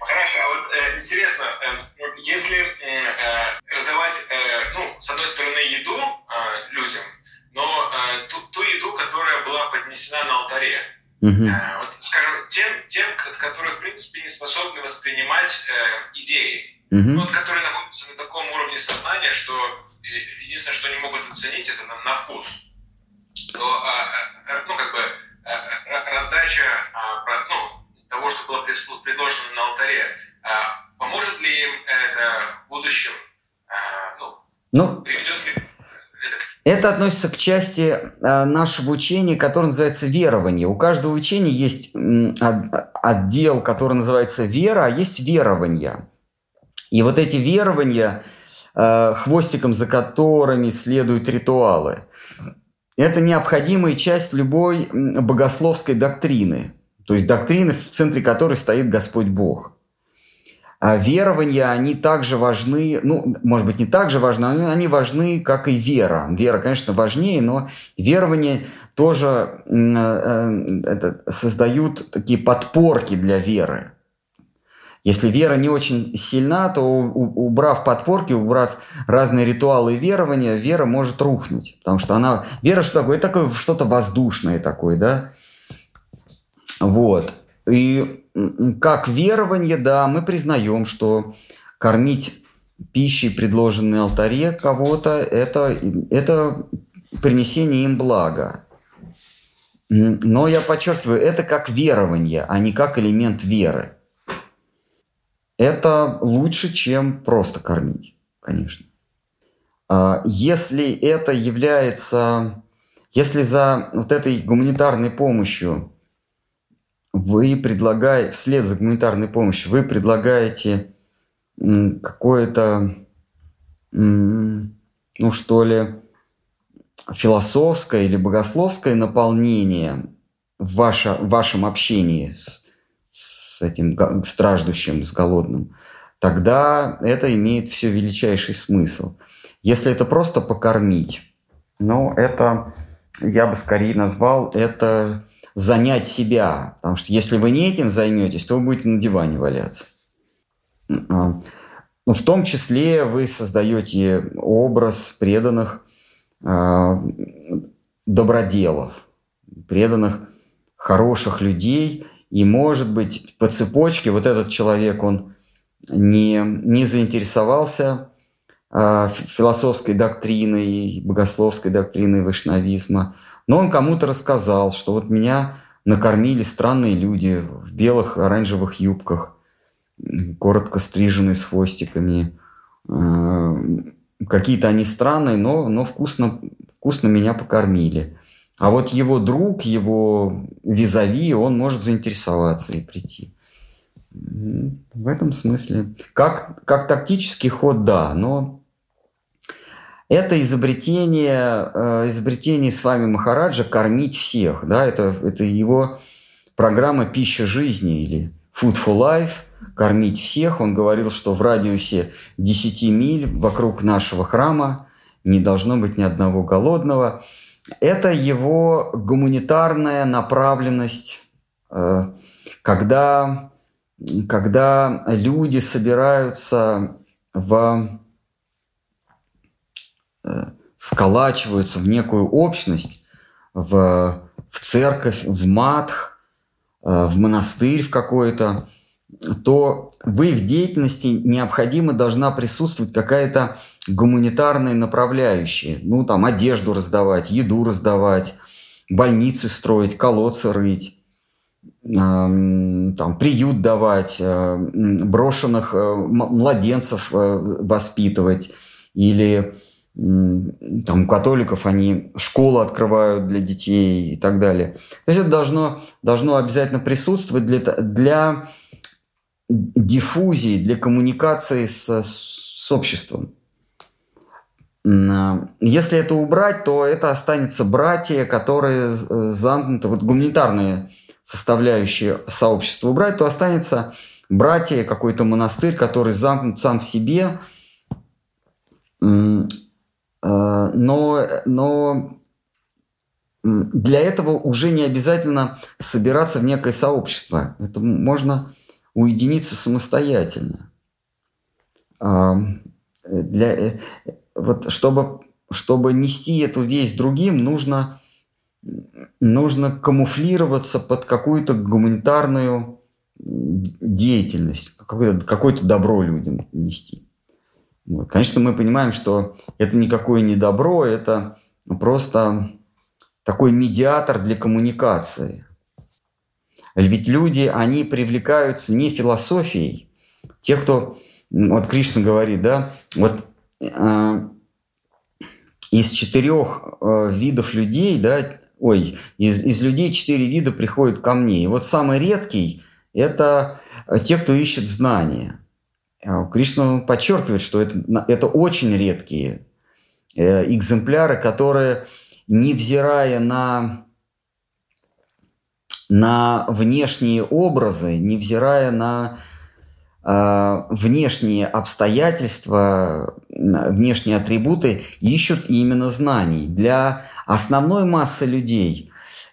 Хорошо, а вот э, интересно, э, если э, раздавать, э, ну, с одной стороны, еду э, людям, но э, ту, ту еду, которая была поднесена на алтаре, угу. э, вот, скажем, тем, тем, которые, в принципе, не способны воспринимать э, идеи, угу. ну, вот, которые находятся на таком уровне сознания, что единственное, что они могут оценить, это на, на вкус. То, а, а, ну, как бы, а, раздача а, ну, того, что было предложено на алтаре, а, поможет ли им это в будущем, а, ну, ну приведет ли это относится к части нашего учения, которое называется верование. У каждого учения есть отдел, который называется вера, а есть верование. И вот эти верования, э, хвостиком за которыми следуют ритуалы, это необходимая часть любой богословской доктрины, то есть доктрины, в центре которой стоит Господь Бог – а верования, они также важны, ну, может быть, не так же важны, но они важны, как и вера. Вера, конечно, важнее, но верования тоже э, э, создают такие подпорки для веры. Если вера не очень сильна, то убрав подпорки, убрав разные ритуалы верования, вера может рухнуть. Потому что она... Вера что такое? Это такое что-то воздушное такое, да? Вот. И как верование, да, мы признаем, что кормить пищей, предложенной алтаре кого-то, это, это принесение им блага. Но я подчеркиваю, это как верование, а не как элемент веры. Это лучше, чем просто кормить, конечно. А если это является, если за вот этой гуманитарной помощью вы предлагаете, вслед за гуманитарной помощью, вы предлагаете какое-то, ну что ли, философское или богословское наполнение в, ваше, в вашем общении с, этим страждущим, с голодным, тогда это имеет все величайший смысл. Если это просто покормить, ну, это, я бы скорее назвал, это занять себя. Потому что если вы не этим займетесь, то вы будете на диване валяться. А, ну, в том числе вы создаете образ преданных э, доброделов, преданных хороших людей. И, может быть, по цепочке вот этот человек, он не, не заинтересовался э, философской доктриной, богословской доктриной вайшнавизма, но он кому-то рассказал, что вот меня накормили странные люди в белых оранжевых юбках, коротко стриженные с хвостиками. Э, какие-то они странные, но, но вкусно, вкусно меня покормили. А вот его друг, его визави, он может заинтересоваться и прийти. В этом смысле. Как, как тактический ход, да, но это изобретение, э, изобретение с вами Махараджа кормить всех. Да? Это, это его программа «Пища жизни» или «Food for Life», кормить всех. Он говорил, что в радиусе 10 миль вокруг нашего храма не должно быть ни одного голодного. Это его гуманитарная направленность, э, когда, когда люди собираются в Э, сколачиваются в некую общность, в, в церковь, в матх, э, в монастырь в какой-то, то в их деятельности необходимо должна присутствовать какая-то гуманитарная направляющая. Ну, там, одежду раздавать, еду раздавать, больницы строить, колодцы рыть, там, приют давать, э, брошенных младенцев воспитывать или там у католиков они школы открывают для детей и так далее. То есть это должно, должно обязательно присутствовать для, для диффузии, для коммуникации с, с обществом. Если это убрать, то это останется братья, которые замкнуты, вот гуманитарные составляющие сообщества убрать, то останется братья, какой-то монастырь, который замкнут сам в себе, Э, но, но для этого уже не обязательно собираться в некое сообщество. Это можно уединиться самостоятельно. А, для, э, вот чтобы, чтобы нести эту весть другим, нужно, нужно камуфлироваться под какую-то гуманитарную деятельность, какое-то, какое-то добро людям нести. Вот. Конечно, мы понимаем, что это никакое не добро, это просто такой медиатор для коммуникации. Ведь люди, они привлекаются не философией. Те, кто, вот Кришна говорит, да, вот э, из четырех э, видов людей, да, ой, из, из людей четыре вида приходят ко мне. И вот самый редкий – это те, кто ищет знания. А Кришна подчеркивает, что это, это очень редкие э, экземпляры, которые, невзирая на, на внешние образы, невзирая на э, внешние обстоятельства, внешние атрибуты, ищут именно знаний. Для основной массы людей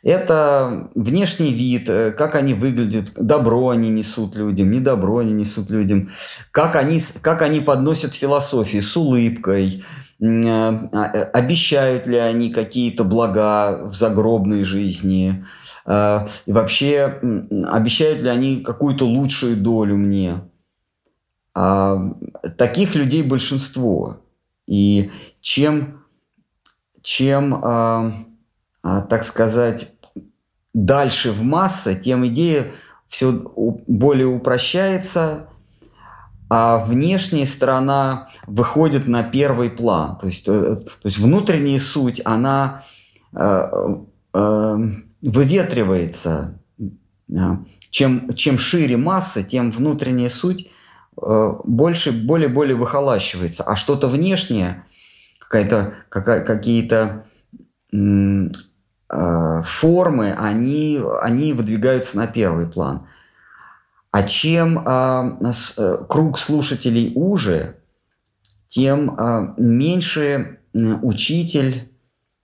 это внешний вид, э, как они выглядят, добро они несут людям, не добро они несут людям, как они, как они подносят философию с улыбкой, э, а, э, обещают ли они какие-то блага в загробной жизни, и вообще обещают ли они какую-то лучшую долю мне. А, таких людей большинство. И чем, чем а, так сказать, дальше в массы, тем идея все более упрощается, а внешняя сторона выходит на первый план. То есть, э, то есть внутренняя суть, она э, э, выветривается. Чем, чем шире масса, тем внутренняя суть больше, более-более выхолащивается. А что-то внешнее, какая-то, какая, какие-то Э, формы, они, они выдвигаются на первый план. А чем э, э, круг слушателей уже, тем э, меньше учитель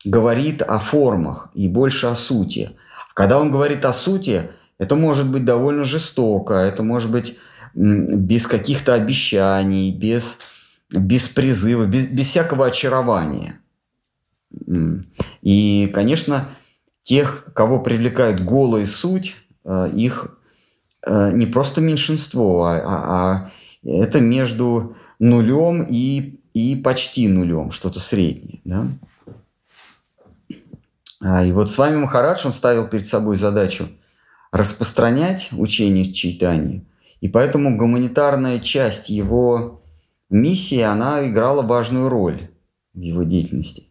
говорит о формах и больше о сути. Когда он говорит о сути, это может быть довольно жестоко, это может быть без каких-то обещаний, без, без призыва, без, без всякого очарования. И, конечно, тех, кого привлекает голая суть, э, их э, не просто меньшинство, а, а, а это между нулем и, и почти нулем, что-то среднее. Да? А, и вот с вами Махарадж, он ставил перед собой задачу распространять учение читания, и поэтому гуманитарная часть его миссии, она играла важную роль в его деятельности.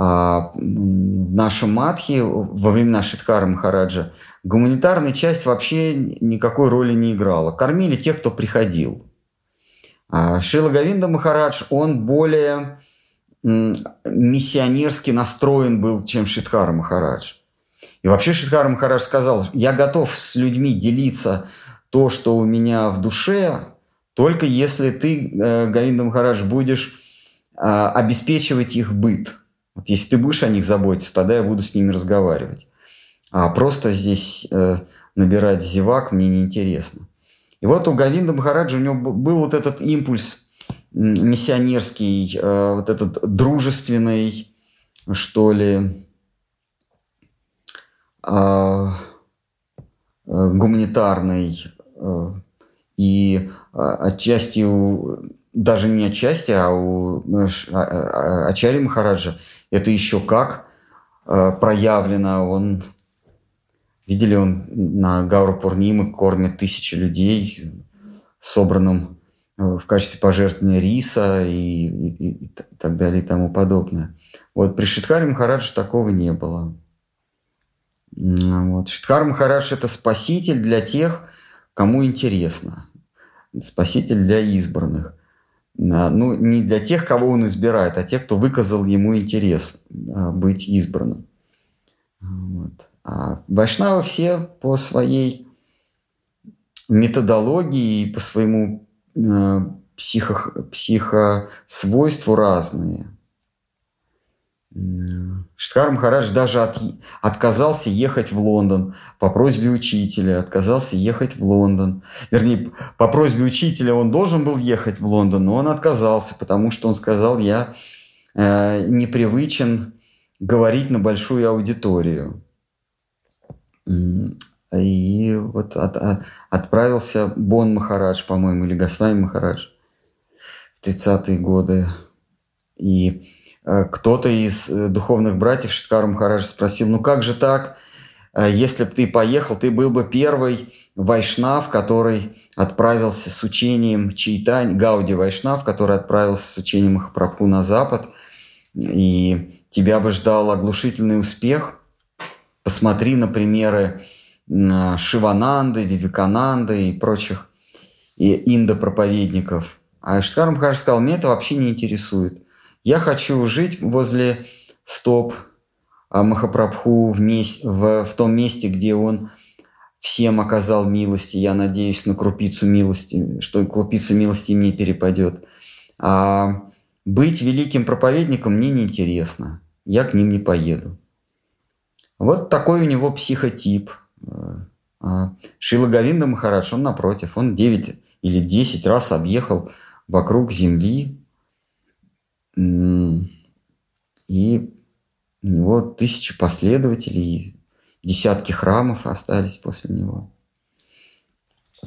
А, в нашем Матхе во времена Шидхара Махараджа гуманитарная часть вообще никакой роли не играла. Кормили тех, кто приходил. А Шила Гавинда Махарадж, он более миссионерски настроен был, чем Шидхара Махарадж. И вообще Шидхара Махарадж сказал, я готов с людьми делиться то, что у меня в душе, только если ты, э, Гавинда Махарадж, будешь а, обеспечивать их быт – вот если ты будешь о них заботиться, тогда я буду с ними разговаривать. А просто здесь э, набирать зевак мне неинтересно. И вот у Гавинда Махараджа у него был вот этот импульс миссионерский, э, вот этот дружественный, что ли, э, э, гуманитарный э, и э, отчасти у, даже не отчасти, а у а, а, Ачари Махараджа – это еще как проявлено. Он, видели, он на Гауру Пурнимы кормит тысячи людей собранным в качестве пожертвования риса и, и, и так далее и тому подобное. Вот при Шидхаре Махарадже такого не было. Вот. Шидхар Махарадж – это спаситель для тех, кому интересно. Спаситель для избранных ну, не для тех, кого он избирает, а тех, кто выказал ему интерес а, быть избранным. Вот. А Вайшнавы все по своей методологии и по своему психо, психосвойству разные. Штхар Махарадж даже от, отказался ехать в Лондон по просьбе учителя, отказался ехать в Лондон. Вернее, по просьбе учителя он должен был ехать в Лондон, но он отказался, потому что он сказал, я э, непривычен говорить на большую аудиторию. И вот от, от, отправился Бон Махарадж, по-моему, или Госвами Махарадж в 30-е годы. И Э, кто-то из э, духовных братьев Шиткару Махарадж спросил, ну как же так, э, если бы ты поехал, ты был бы первый вайшнав, который отправился с учением Чайтань, Гауди Вайшнав, который отправился с учением Махапрабху на Запад. и тебя бы ждал оглушительный успех, посмотри на примеры Шивананды, Вивикананды и прочих и индопроповедников. А Штхар Махарадж сказал, меня это вообще не интересует. Я хочу жить возле стоп Махапрабху в, мест, в, в том месте, где он всем оказал милости. Я надеюсь на крупицу милости, что крупица милости мне перепадет. А быть великим проповедником мне неинтересно. Я к ним не поеду. Вот такой у него психотип. А Шила Гавинда Махарадж, он напротив, он 9 или 10 раз объехал вокруг Земли. И у него тысячи последователей, десятки храмов остались после него.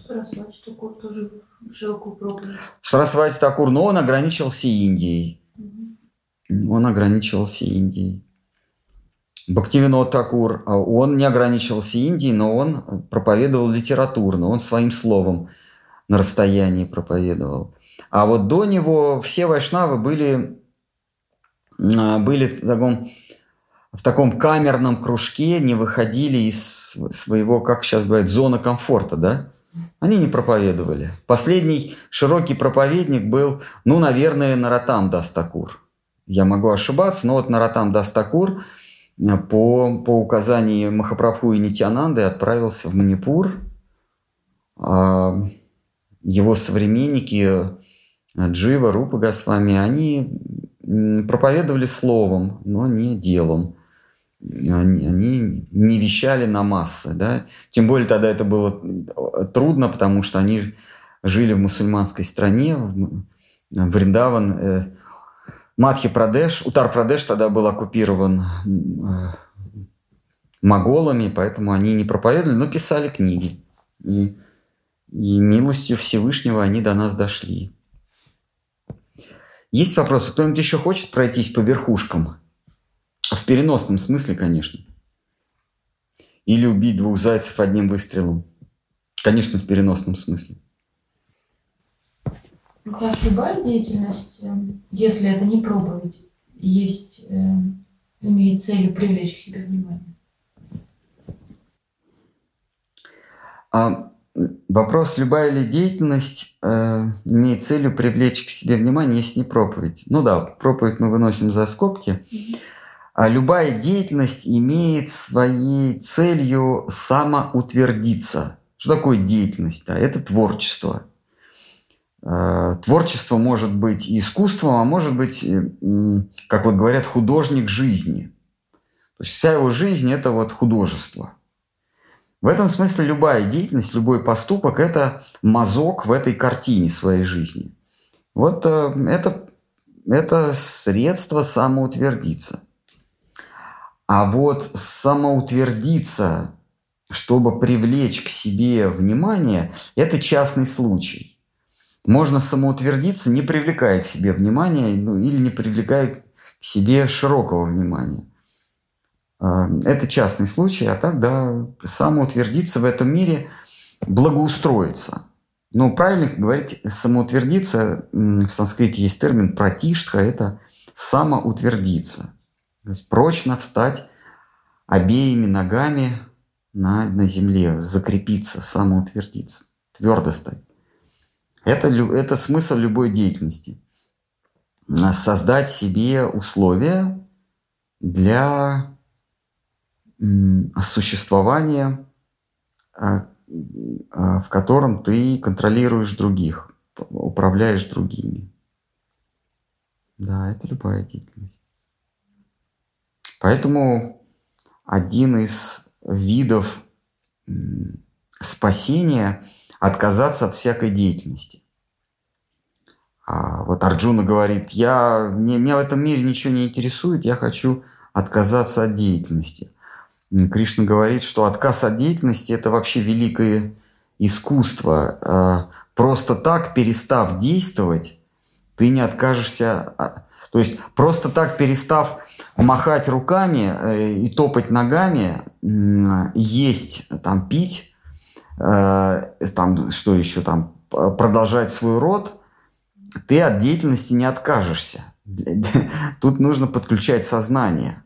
Сарасвати Такур тоже широкую проповедь. Сарасвати Такур, но он ограничился Индией. Угу. Он ограничивался Индией. Бхактивинод Такур, а он не ограничивался Индией, но он проповедовал литературно, он своим словом на расстоянии проповедовал. А вот до него все вайшнавы были, а, были в таком в таком камерном кружке не выходили из своего, как сейчас говорят, зоны комфорта, да? Они не проповедовали. Последний широкий проповедник был, ну, наверное, Наратам Дастакур. Я могу ошибаться, но вот Наратам Дастакур по, по указанию Махапрабху и Нитянанды отправился в Манипур. А его современники э, Джива, Рупа Госвами, они проповедовали словом, но не делом они, они не вещали на массы, да. Тем более тогда это было трудно, потому что они жили в мусульманской стране, Вриндаван, э, Мадхи Прадеш, Утар Прадеш тогда был оккупирован э, моголами, поэтому они не проповедовали, но писали книги. И, и милостью Всевышнего они до нас дошли. Есть вопросы? Кто-нибудь еще хочет пройтись по верхушкам? В переносном смысле, конечно. Или убить двух зайцев одним выстрелом. Конечно, в переносном смысле. Как любая деятельность, э, если это не проповедь, есть, э, имеет целью привлечь к себе внимание. А вопрос, любая ли деятельность э, имеет целью привлечь к себе внимание, если не проповедь? Ну да, проповедь мы выносим за скобки. Mm-hmm. А любая деятельность имеет своей целью самоутвердиться. Что такое деятельность? Да? Это творчество. Э, творчество может быть и искусством, а может быть, как вот говорят, художник жизни. То есть вся его жизнь – это вот художество. В этом смысле любая деятельность, любой поступок – это мазок в этой картине своей жизни. Вот э, это, это средство самоутвердиться – а вот самоутвердиться, чтобы привлечь к себе внимание, это частный случай. Можно самоутвердиться, не привлекая к себе внимания ну, или не привлекая к себе широкого внимания. А, это частный случай, а так, да, самоутвердиться в этом мире, благоустроиться. Ну, правильно говорить, самоутвердиться, в санскрите есть термин пратиштха, это самоутвердиться – то есть прочно встать обеими ногами на, на земле, закрепиться, самоутвердиться, твердо стать. Это, это смысл любой деятельности. Создать себе условия для существования, а, а, в котором ты контролируешь других, управляешь другими. Да, это любая деятельность. Поэтому один из видов спасения – отказаться от всякой деятельности. А вот Арджуна говорит, я, мне, меня в этом мире ничего не интересует, я хочу отказаться от деятельности. Кришна говорит, что отказ от деятельности – это вообще великое искусство. А просто так, перестав действовать, ты не откажешься то есть просто так перестав махать руками э, и топать ногами, есть, там, пить, там, что еще там, продолжать свой род, ты от деятельности не откажешься. тут нужно подключать сознание.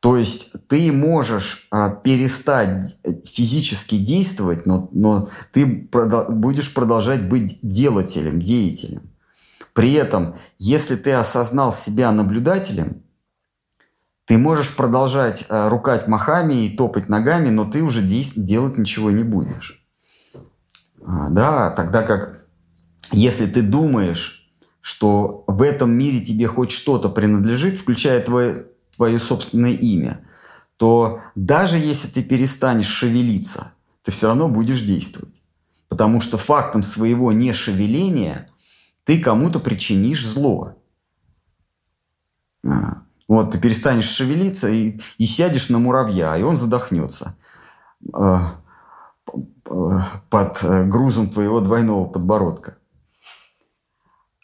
То есть ты можешь а, перестать физически действовать, но, но ты продол- будешь продолжать быть делателем, деятелем. При этом, если ты осознал себя наблюдателем, ты можешь продолжать а, рукать махами и топать ногами, но ты уже де- делать ничего не будешь. А, да, тогда как если ты думаешь, что в этом мире тебе хоть что-то принадлежит, включая твое твое собственное имя, то даже если ты перестанешь шевелиться, ты все равно будешь действовать. Потому что фактом своего нешевеления ты кому-то причинишь зло. А, вот ты перестанешь шевелиться и, и сядешь на муравья, и он задохнется а, под э, грузом твоего двойного подбородка.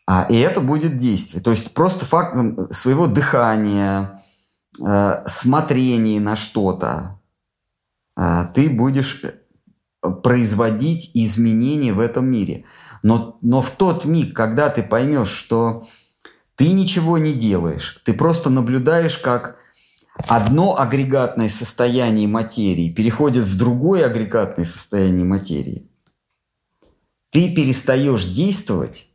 А, и это будет действие. То есть просто фактом своего дыхания, э, смотрении на что-то э, ты будешь э, производить изменения в этом мире. Но, но в тот миг, когда ты поймешь, что ты ничего не делаешь, ты просто наблюдаешь, как одно агрегатное состояние материи переходит в другое агрегатное состояние материи, ты перестаешь действовать,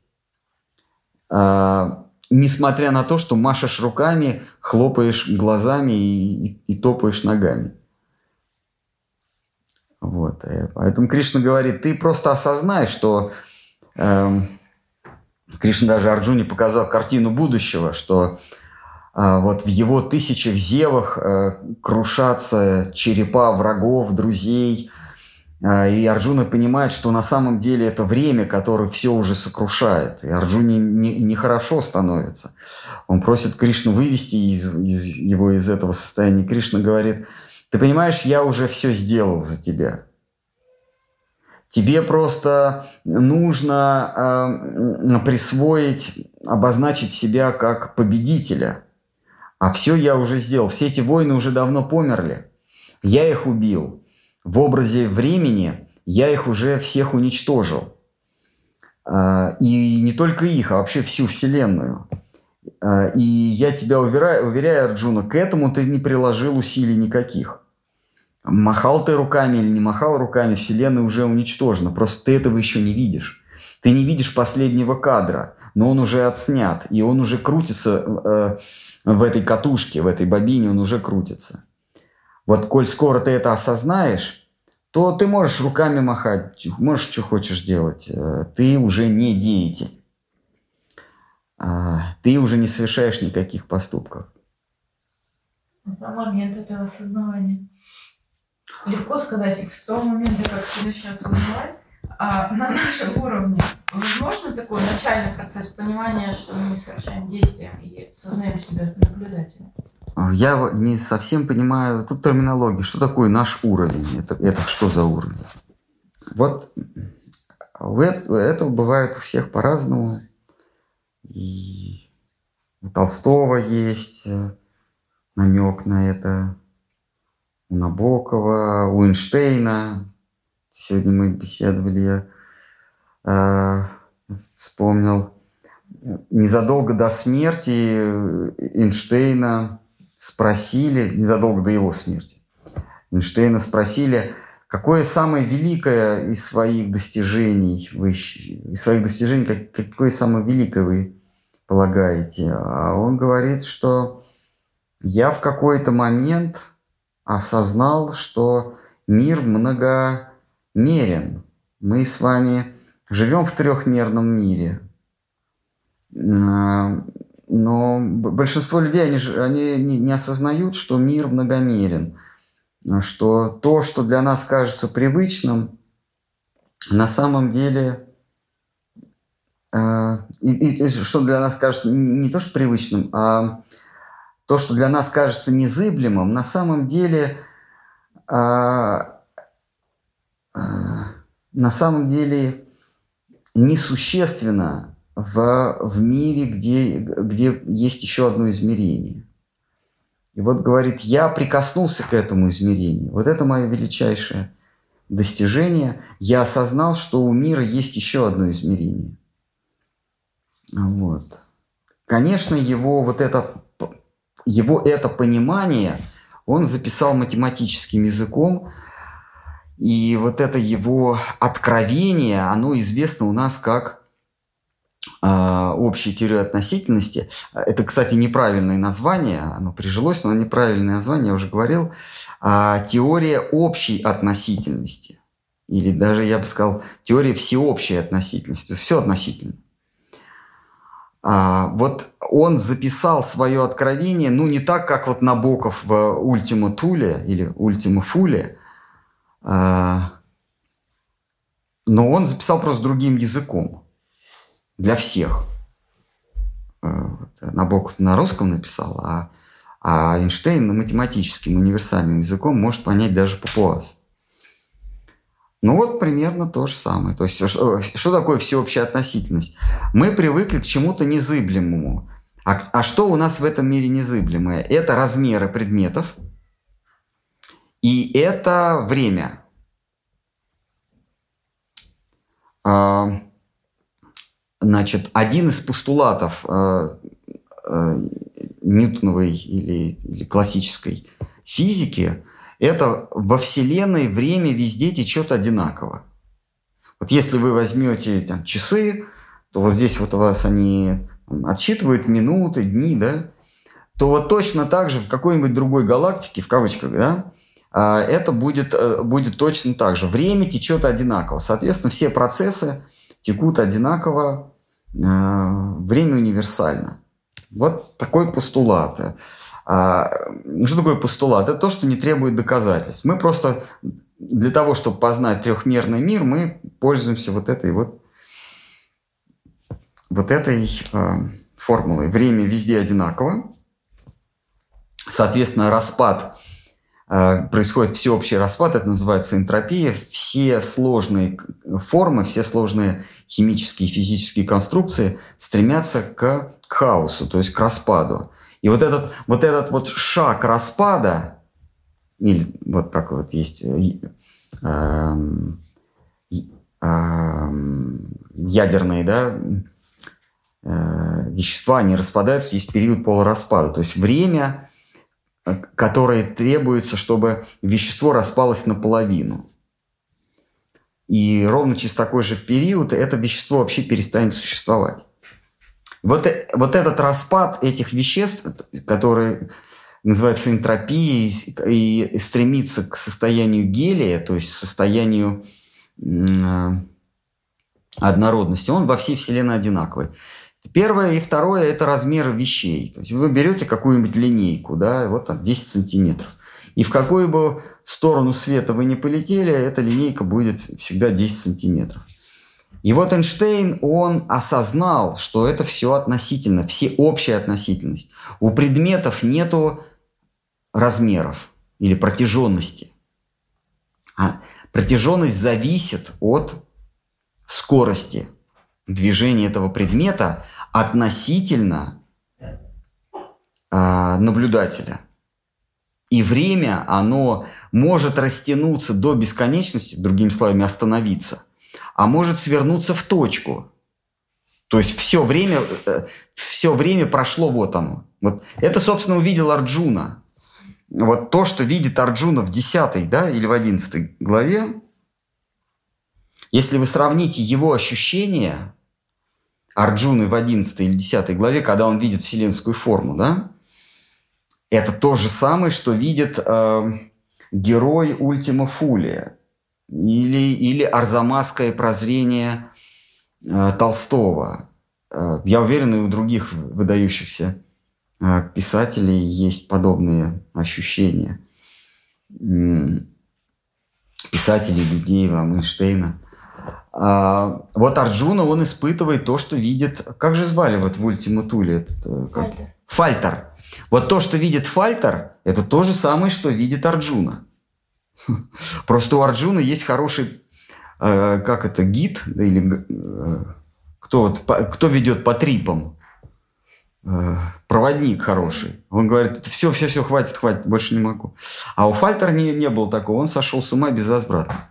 э, несмотря на то, что машешь руками, хлопаешь глазами и, и, и топаешь ногами. Вот. Э, поэтому Кришна говорит, ты просто осознай, что э, Кришна даже Арджуне показал картину будущего, что э, вот в его тысячах зевах э, крушатся черепа врагов, друзей – а, и Арджуна понимает, что на самом деле это время, которое все уже сокрушает. И Арджуне нехорошо не, не становится. Он просит Кришну вывести из, из, его из этого состояния. Кришна говорит, ты понимаешь, я уже все сделал за тебя. Тебе просто нужно э, присвоить, обозначить себя как победителя. А все я уже сделал. Все эти войны уже давно померли. Я их убил в образе времени я их уже всех уничтожил. А, и не только их, а вообще всю Вселенную. А, и я тебя уверяю, уверяю, Арджуна, к этому ты не приложил усилий никаких. Махал ты руками или не махал руками, Вселенная уже уничтожена. Просто ты этого еще не видишь. Ты не видишь последнего кадра, но он уже отснят, и он уже крутится э, в этой катушке, в этой бобине, он уже крутится. Вот коль скоро ты это осознаешь, то ты можешь руками махать, можешь что хочешь делать. Э, ты уже не деятель. А, ты уже не совершаешь никаких поступков. На момент этого осознавания. Легко сказать, в том моменте, как ты начнешь осознавать, а на нашем уровне возможно такой начальный процесс понимания, что мы совершаем действия и сознаем себя наблюдателем? Я не совсем понимаю, тут терминология, что такое наш уровень, это, это что за уровень? Вот это бывает у всех по-разному. И у Толстого есть э, намек на это, у Набокова, у Эйнштейна. Сегодня мы беседовали, я э, вспомнил. Незадолго до смерти Эйнштейна спросили, незадолго до его смерти, Эйнштейна спросили, какое самое великое из своих достижений, вы, из своих достижений, как, какое самое великое вы полагаете? А он говорит, что я в какой-то момент осознал, что мир многомерен. Мы с вами живем в трехмерном мире. А, но большинство людей, они, они не осознают, что мир многомерен, что то, что для нас кажется привычным, на самом деле, э, и, и, что для нас кажется не то, что привычным, а то, что для нас кажется незыблемым, на самом деле, э, э, на самом деле несущественно в, в мире, где, где есть еще одно измерение. И вот говорит, я прикоснулся к этому измерению. Вот это мое величайшее достижение. Я осознал, что у мира есть еще одно измерение. Вот. конечно, его вот это, его это понимание он записал математическим языком, и вот это его откровение, оно известно у нас как э, общая теория относительности. Это, кстати, неправильное название, оно прижилось, но неправильное название, я уже говорил. Э, теория общей относительности. Или даже, я бы сказал, теория всеобщей относительности. Все относительно. А, вот он записал свое откровение, ну, не так, как вот Набоков в «Ультима Туле» или «Ультима Фуле», а, но он записал просто другим языком для всех. А, Набоков на русском написал, а, а Эйнштейн математическим универсальным языком может понять даже папуас. Ну вот примерно то же самое. То есть что, что такое всеобщая относительность? Мы привыкли к чему-то незыблемому. А, а что у нас в этом мире незыблемое? Это размеры предметов и это время. А, значит, один из постулатов а, Ньютоновой или, или классической физики – это во Вселенной время везде течет одинаково. Вот если вы возьмете там, часы, то вот здесь вот у вас они отсчитывают минуты, дни, да, то вот точно так же в какой-нибудь другой галактике, в кавычках, да, а, это будет, э, будет точно так же. Время течет одинаково. Соответственно, все процессы текут одинаково, а, время универсально. Вот такой постулат. А, что такое постулат? Это то, что не требует доказательств. Мы просто для того, чтобы познать трехмерный мир, мы пользуемся вот этой вот, вот этой э, формулой. Время везде одинаково. Соответственно, распад э, происходит всеобщий распад, это называется энтропия. Все сложные формы, все сложные химические и физические конструкции стремятся к хаосу, то есть к распаду. И вот этот вот, этот вот шаг распада, или вот как вот есть э, э, э, ядерные да, э, вещества, они распадаются, есть период полураспада. То есть время, э, которое требуется, чтобы вещество распалось наполовину. И ровно через такой же период это вещество вообще перестанет существовать. Вот, э, вот этот распад этих веществ, который называется энтропией и стремится к состоянию гелия, то есть состоянию э, однородности, он во всей Вселенной одинаковый. Первое и второе – это размеры вещей. То есть вы берете какую-нибудь линейку, да, вот там 10 сантиметров. И в какую бы сторону света вы не полетели, эта линейка будет всегда 10 сантиметров. И вот Эйнштейн, он осознал, что это все относительно, все общая относительность. У предметов нету размеров или протяженности. А протяженность зависит от скорости движения этого предмета относительно э, наблюдателя. И время, оно может растянуться до бесконечности, другими словами, остановиться – а может свернуться в точку. То есть все время, э, все время прошло вот оно. Вот это, собственно, увидел Арджуна. Вот то, что видит Арджуна в 10 да, или в 11 главе, если вы сравните его ощущения Арджуны в 11 или 10 главе, когда он видит вселенскую форму, да, это то же самое, что видит э, герой Ультима Фулия или, или арзамасское прозрение э, Толстого. Э, я уверен, и у других выдающихся э, писателей есть подобные ощущения. Писателей, там, Эйнштейна. А, вот Арджуна, он испытывает то, что видит... Как же звали вот в Ультима Туле? Этот, э, как? Фальтер. Фальтер. Вот то, что видит Фальтер, это то же самое, что видит Арджуна. Просто у Арджуна есть хороший, э, как это, гид, или э, кто, вот, кто ведет по трипам, э, проводник хороший. Он говорит, все, все, все, хватит, хватит, больше не могу. А у Фальтера не, не было такого, он сошел с ума безвозвратно.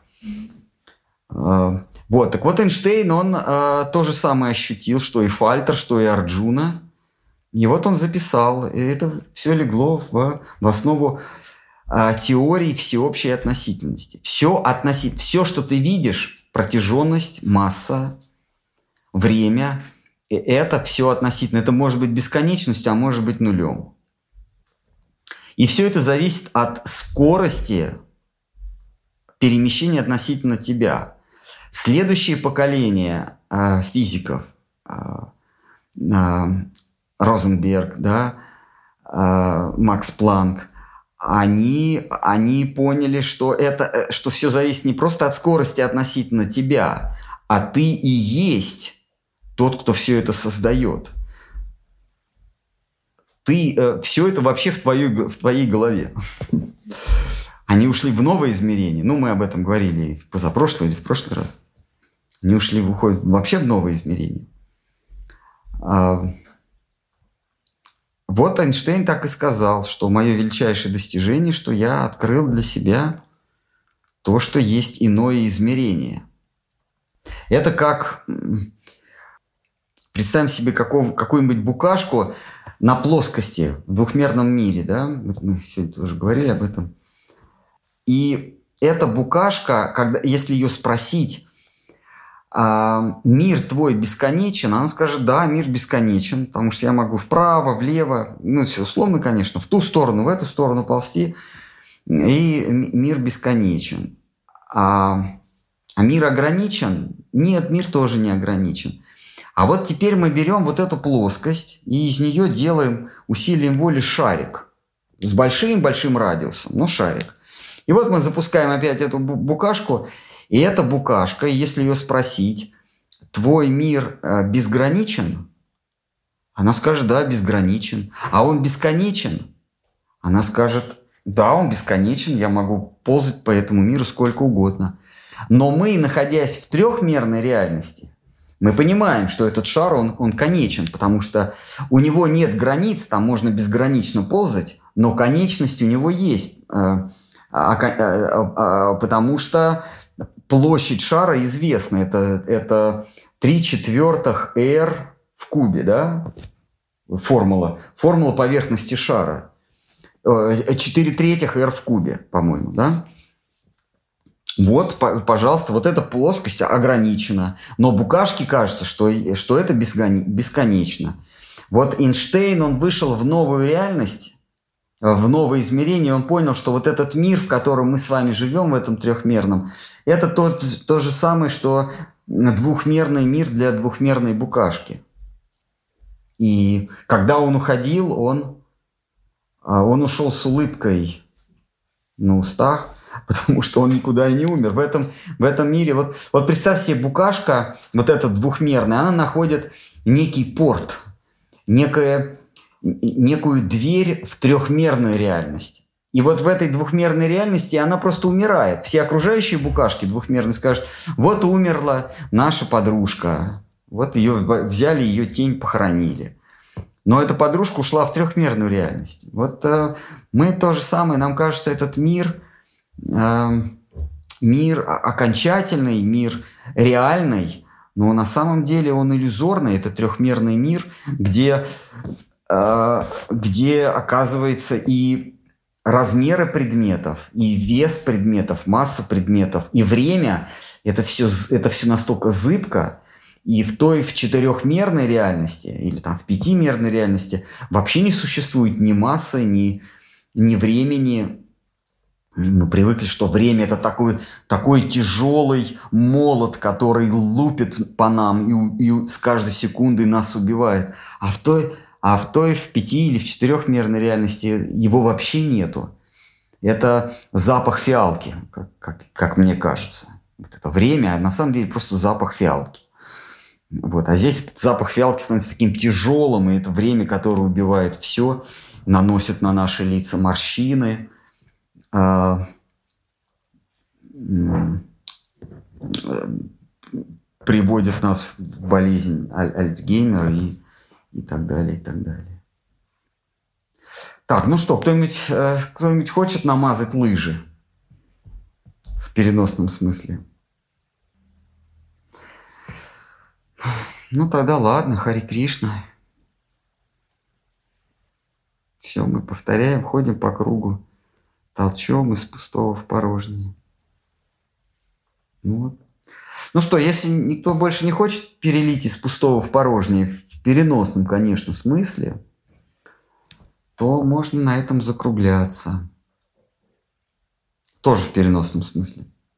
Э, вот, так вот Эйнштейн, он э, то же самое ощутил, что и Фальтер, что и Арджуна. И вот он записал, и это все легло в, в основу а, теории всеобщей относительности. Все относить, все, что ты видишь, протяженность, масса, время, это все относительно. Это может быть бесконечность, а может быть нулем. И все это зависит от скорости перемещения относительно тебя. Следующее поколение э, физиков, э, э, Розенберг, да, э, Макс Планк, они, они поняли, что, это, э, что все зависит не просто от скорости относительно тебя, а ты и есть тот, кто все это создает. Ты, э, все это вообще в твоей, в твоей голове. Они ушли в новое измерение. Ну, мы об этом говорили в позапрошлый или в прошлый раз. Они ушли, выходят вообще в новое измерение. Вот Эйнштейн так и сказал, что мое величайшее достижение, что я открыл для себя то, что есть иное измерение. Это как Представим себе какую-нибудь букашку на плоскости в двухмерном мире, да, мы сегодня уже говорили об этом. И эта букашка, когда, если ее спросить, а, мир твой бесконечен, она скажет, да, мир бесконечен, потому что я могу вправо, влево, ну, все условно, конечно, в ту сторону, в эту сторону ползти, и мир бесконечен. А, а мир ограничен? Нет, мир тоже не ограничен. А вот теперь мы берем вот эту плоскость и из нее делаем усилием воли шарик с большим-большим радиусом, но шарик. И вот мы запускаем опять эту букашку, и эта букашка, если ее спросить, твой мир э, безграничен? Она скажет, да, безграничен. А он бесконечен? Она скажет, да, он бесконечен, я могу ползать по этому миру сколько угодно. Но мы, находясь в трехмерной реальности, мы понимаем, что этот шар, он, он конечен, потому что у него нет границ, там можно безгранично ползать, но конечность у него есть, э, а, а, а, потому что площадь шара известна, это, это 3 четвертых r в кубе, да, формула, формула поверхности шара. 4 э, третьих r в кубе, по-моему, да? Вот, пожалуйста, вот эта плоскость ограничена. Но букашке кажется, что, что это бесконечно. Вот Эйнштейн, он вышел в новую реальность, в новое измерение, он понял, что вот этот мир, в котором мы с вами живем, в этом трехмерном, это то, то же самое, что двухмерный мир для двухмерной букашки. И когда он уходил, он, а, он ушел с улыбкой на устах – потому что он никуда и не умер. В этом, в этом мире, вот, вот представь себе, букашка, вот эта двухмерная, она находит некий порт, некое, некую дверь в трехмерную реальность. И вот в этой двухмерной реальности она просто умирает. Все окружающие букашки двухмерные скажут, вот умерла наша подружка, вот ее взяли, ее тень похоронили. Но эта подружка ушла в трехмерную реальность. Вот э, мы то же самое, нам кажется, этот мир – Эм, мир окончательный, мир реальный, но на самом деле он иллюзорный, это трехмерный мир, где, э, где оказывается и размеры предметов, и вес предметов, масса предметов, и время, это все, это все настолько зыбко, и в той, в четырехмерной реальности, или там в пятимерной реальности вообще не существует ни массы, ни, ни времени, мы привыкли, что время это такой, такой тяжелый молот, который лупит по нам и, и с каждой секундой нас убивает. А в той, а в той, в пяти или в четырехмерной реальности его вообще нету. Это запах фиалки, как, как, как мне кажется. Вот это время, а на самом деле просто запах фиалки. Вот. А здесь этот запах фиалки становится таким тяжелым, и это время, которое убивает все, наносит на наши лица морщины, а, приводит нас в болезнь аль- Альцгеймера и, и так далее, и так далее. Так, ну что, кто-нибудь, э, кто-нибудь хочет намазать лыжи? В переносном смысле. Ну тогда ладно, Хари Кришна. все, мы повторяем, ходим по кругу, толчем из пустого в порожнее. Ну, вот. ну что, если никто больше не хочет перелить из пустого в порожнее, в переносном, конечно, смысле, то можно на этом закругляться. Тоже в переносном смысле.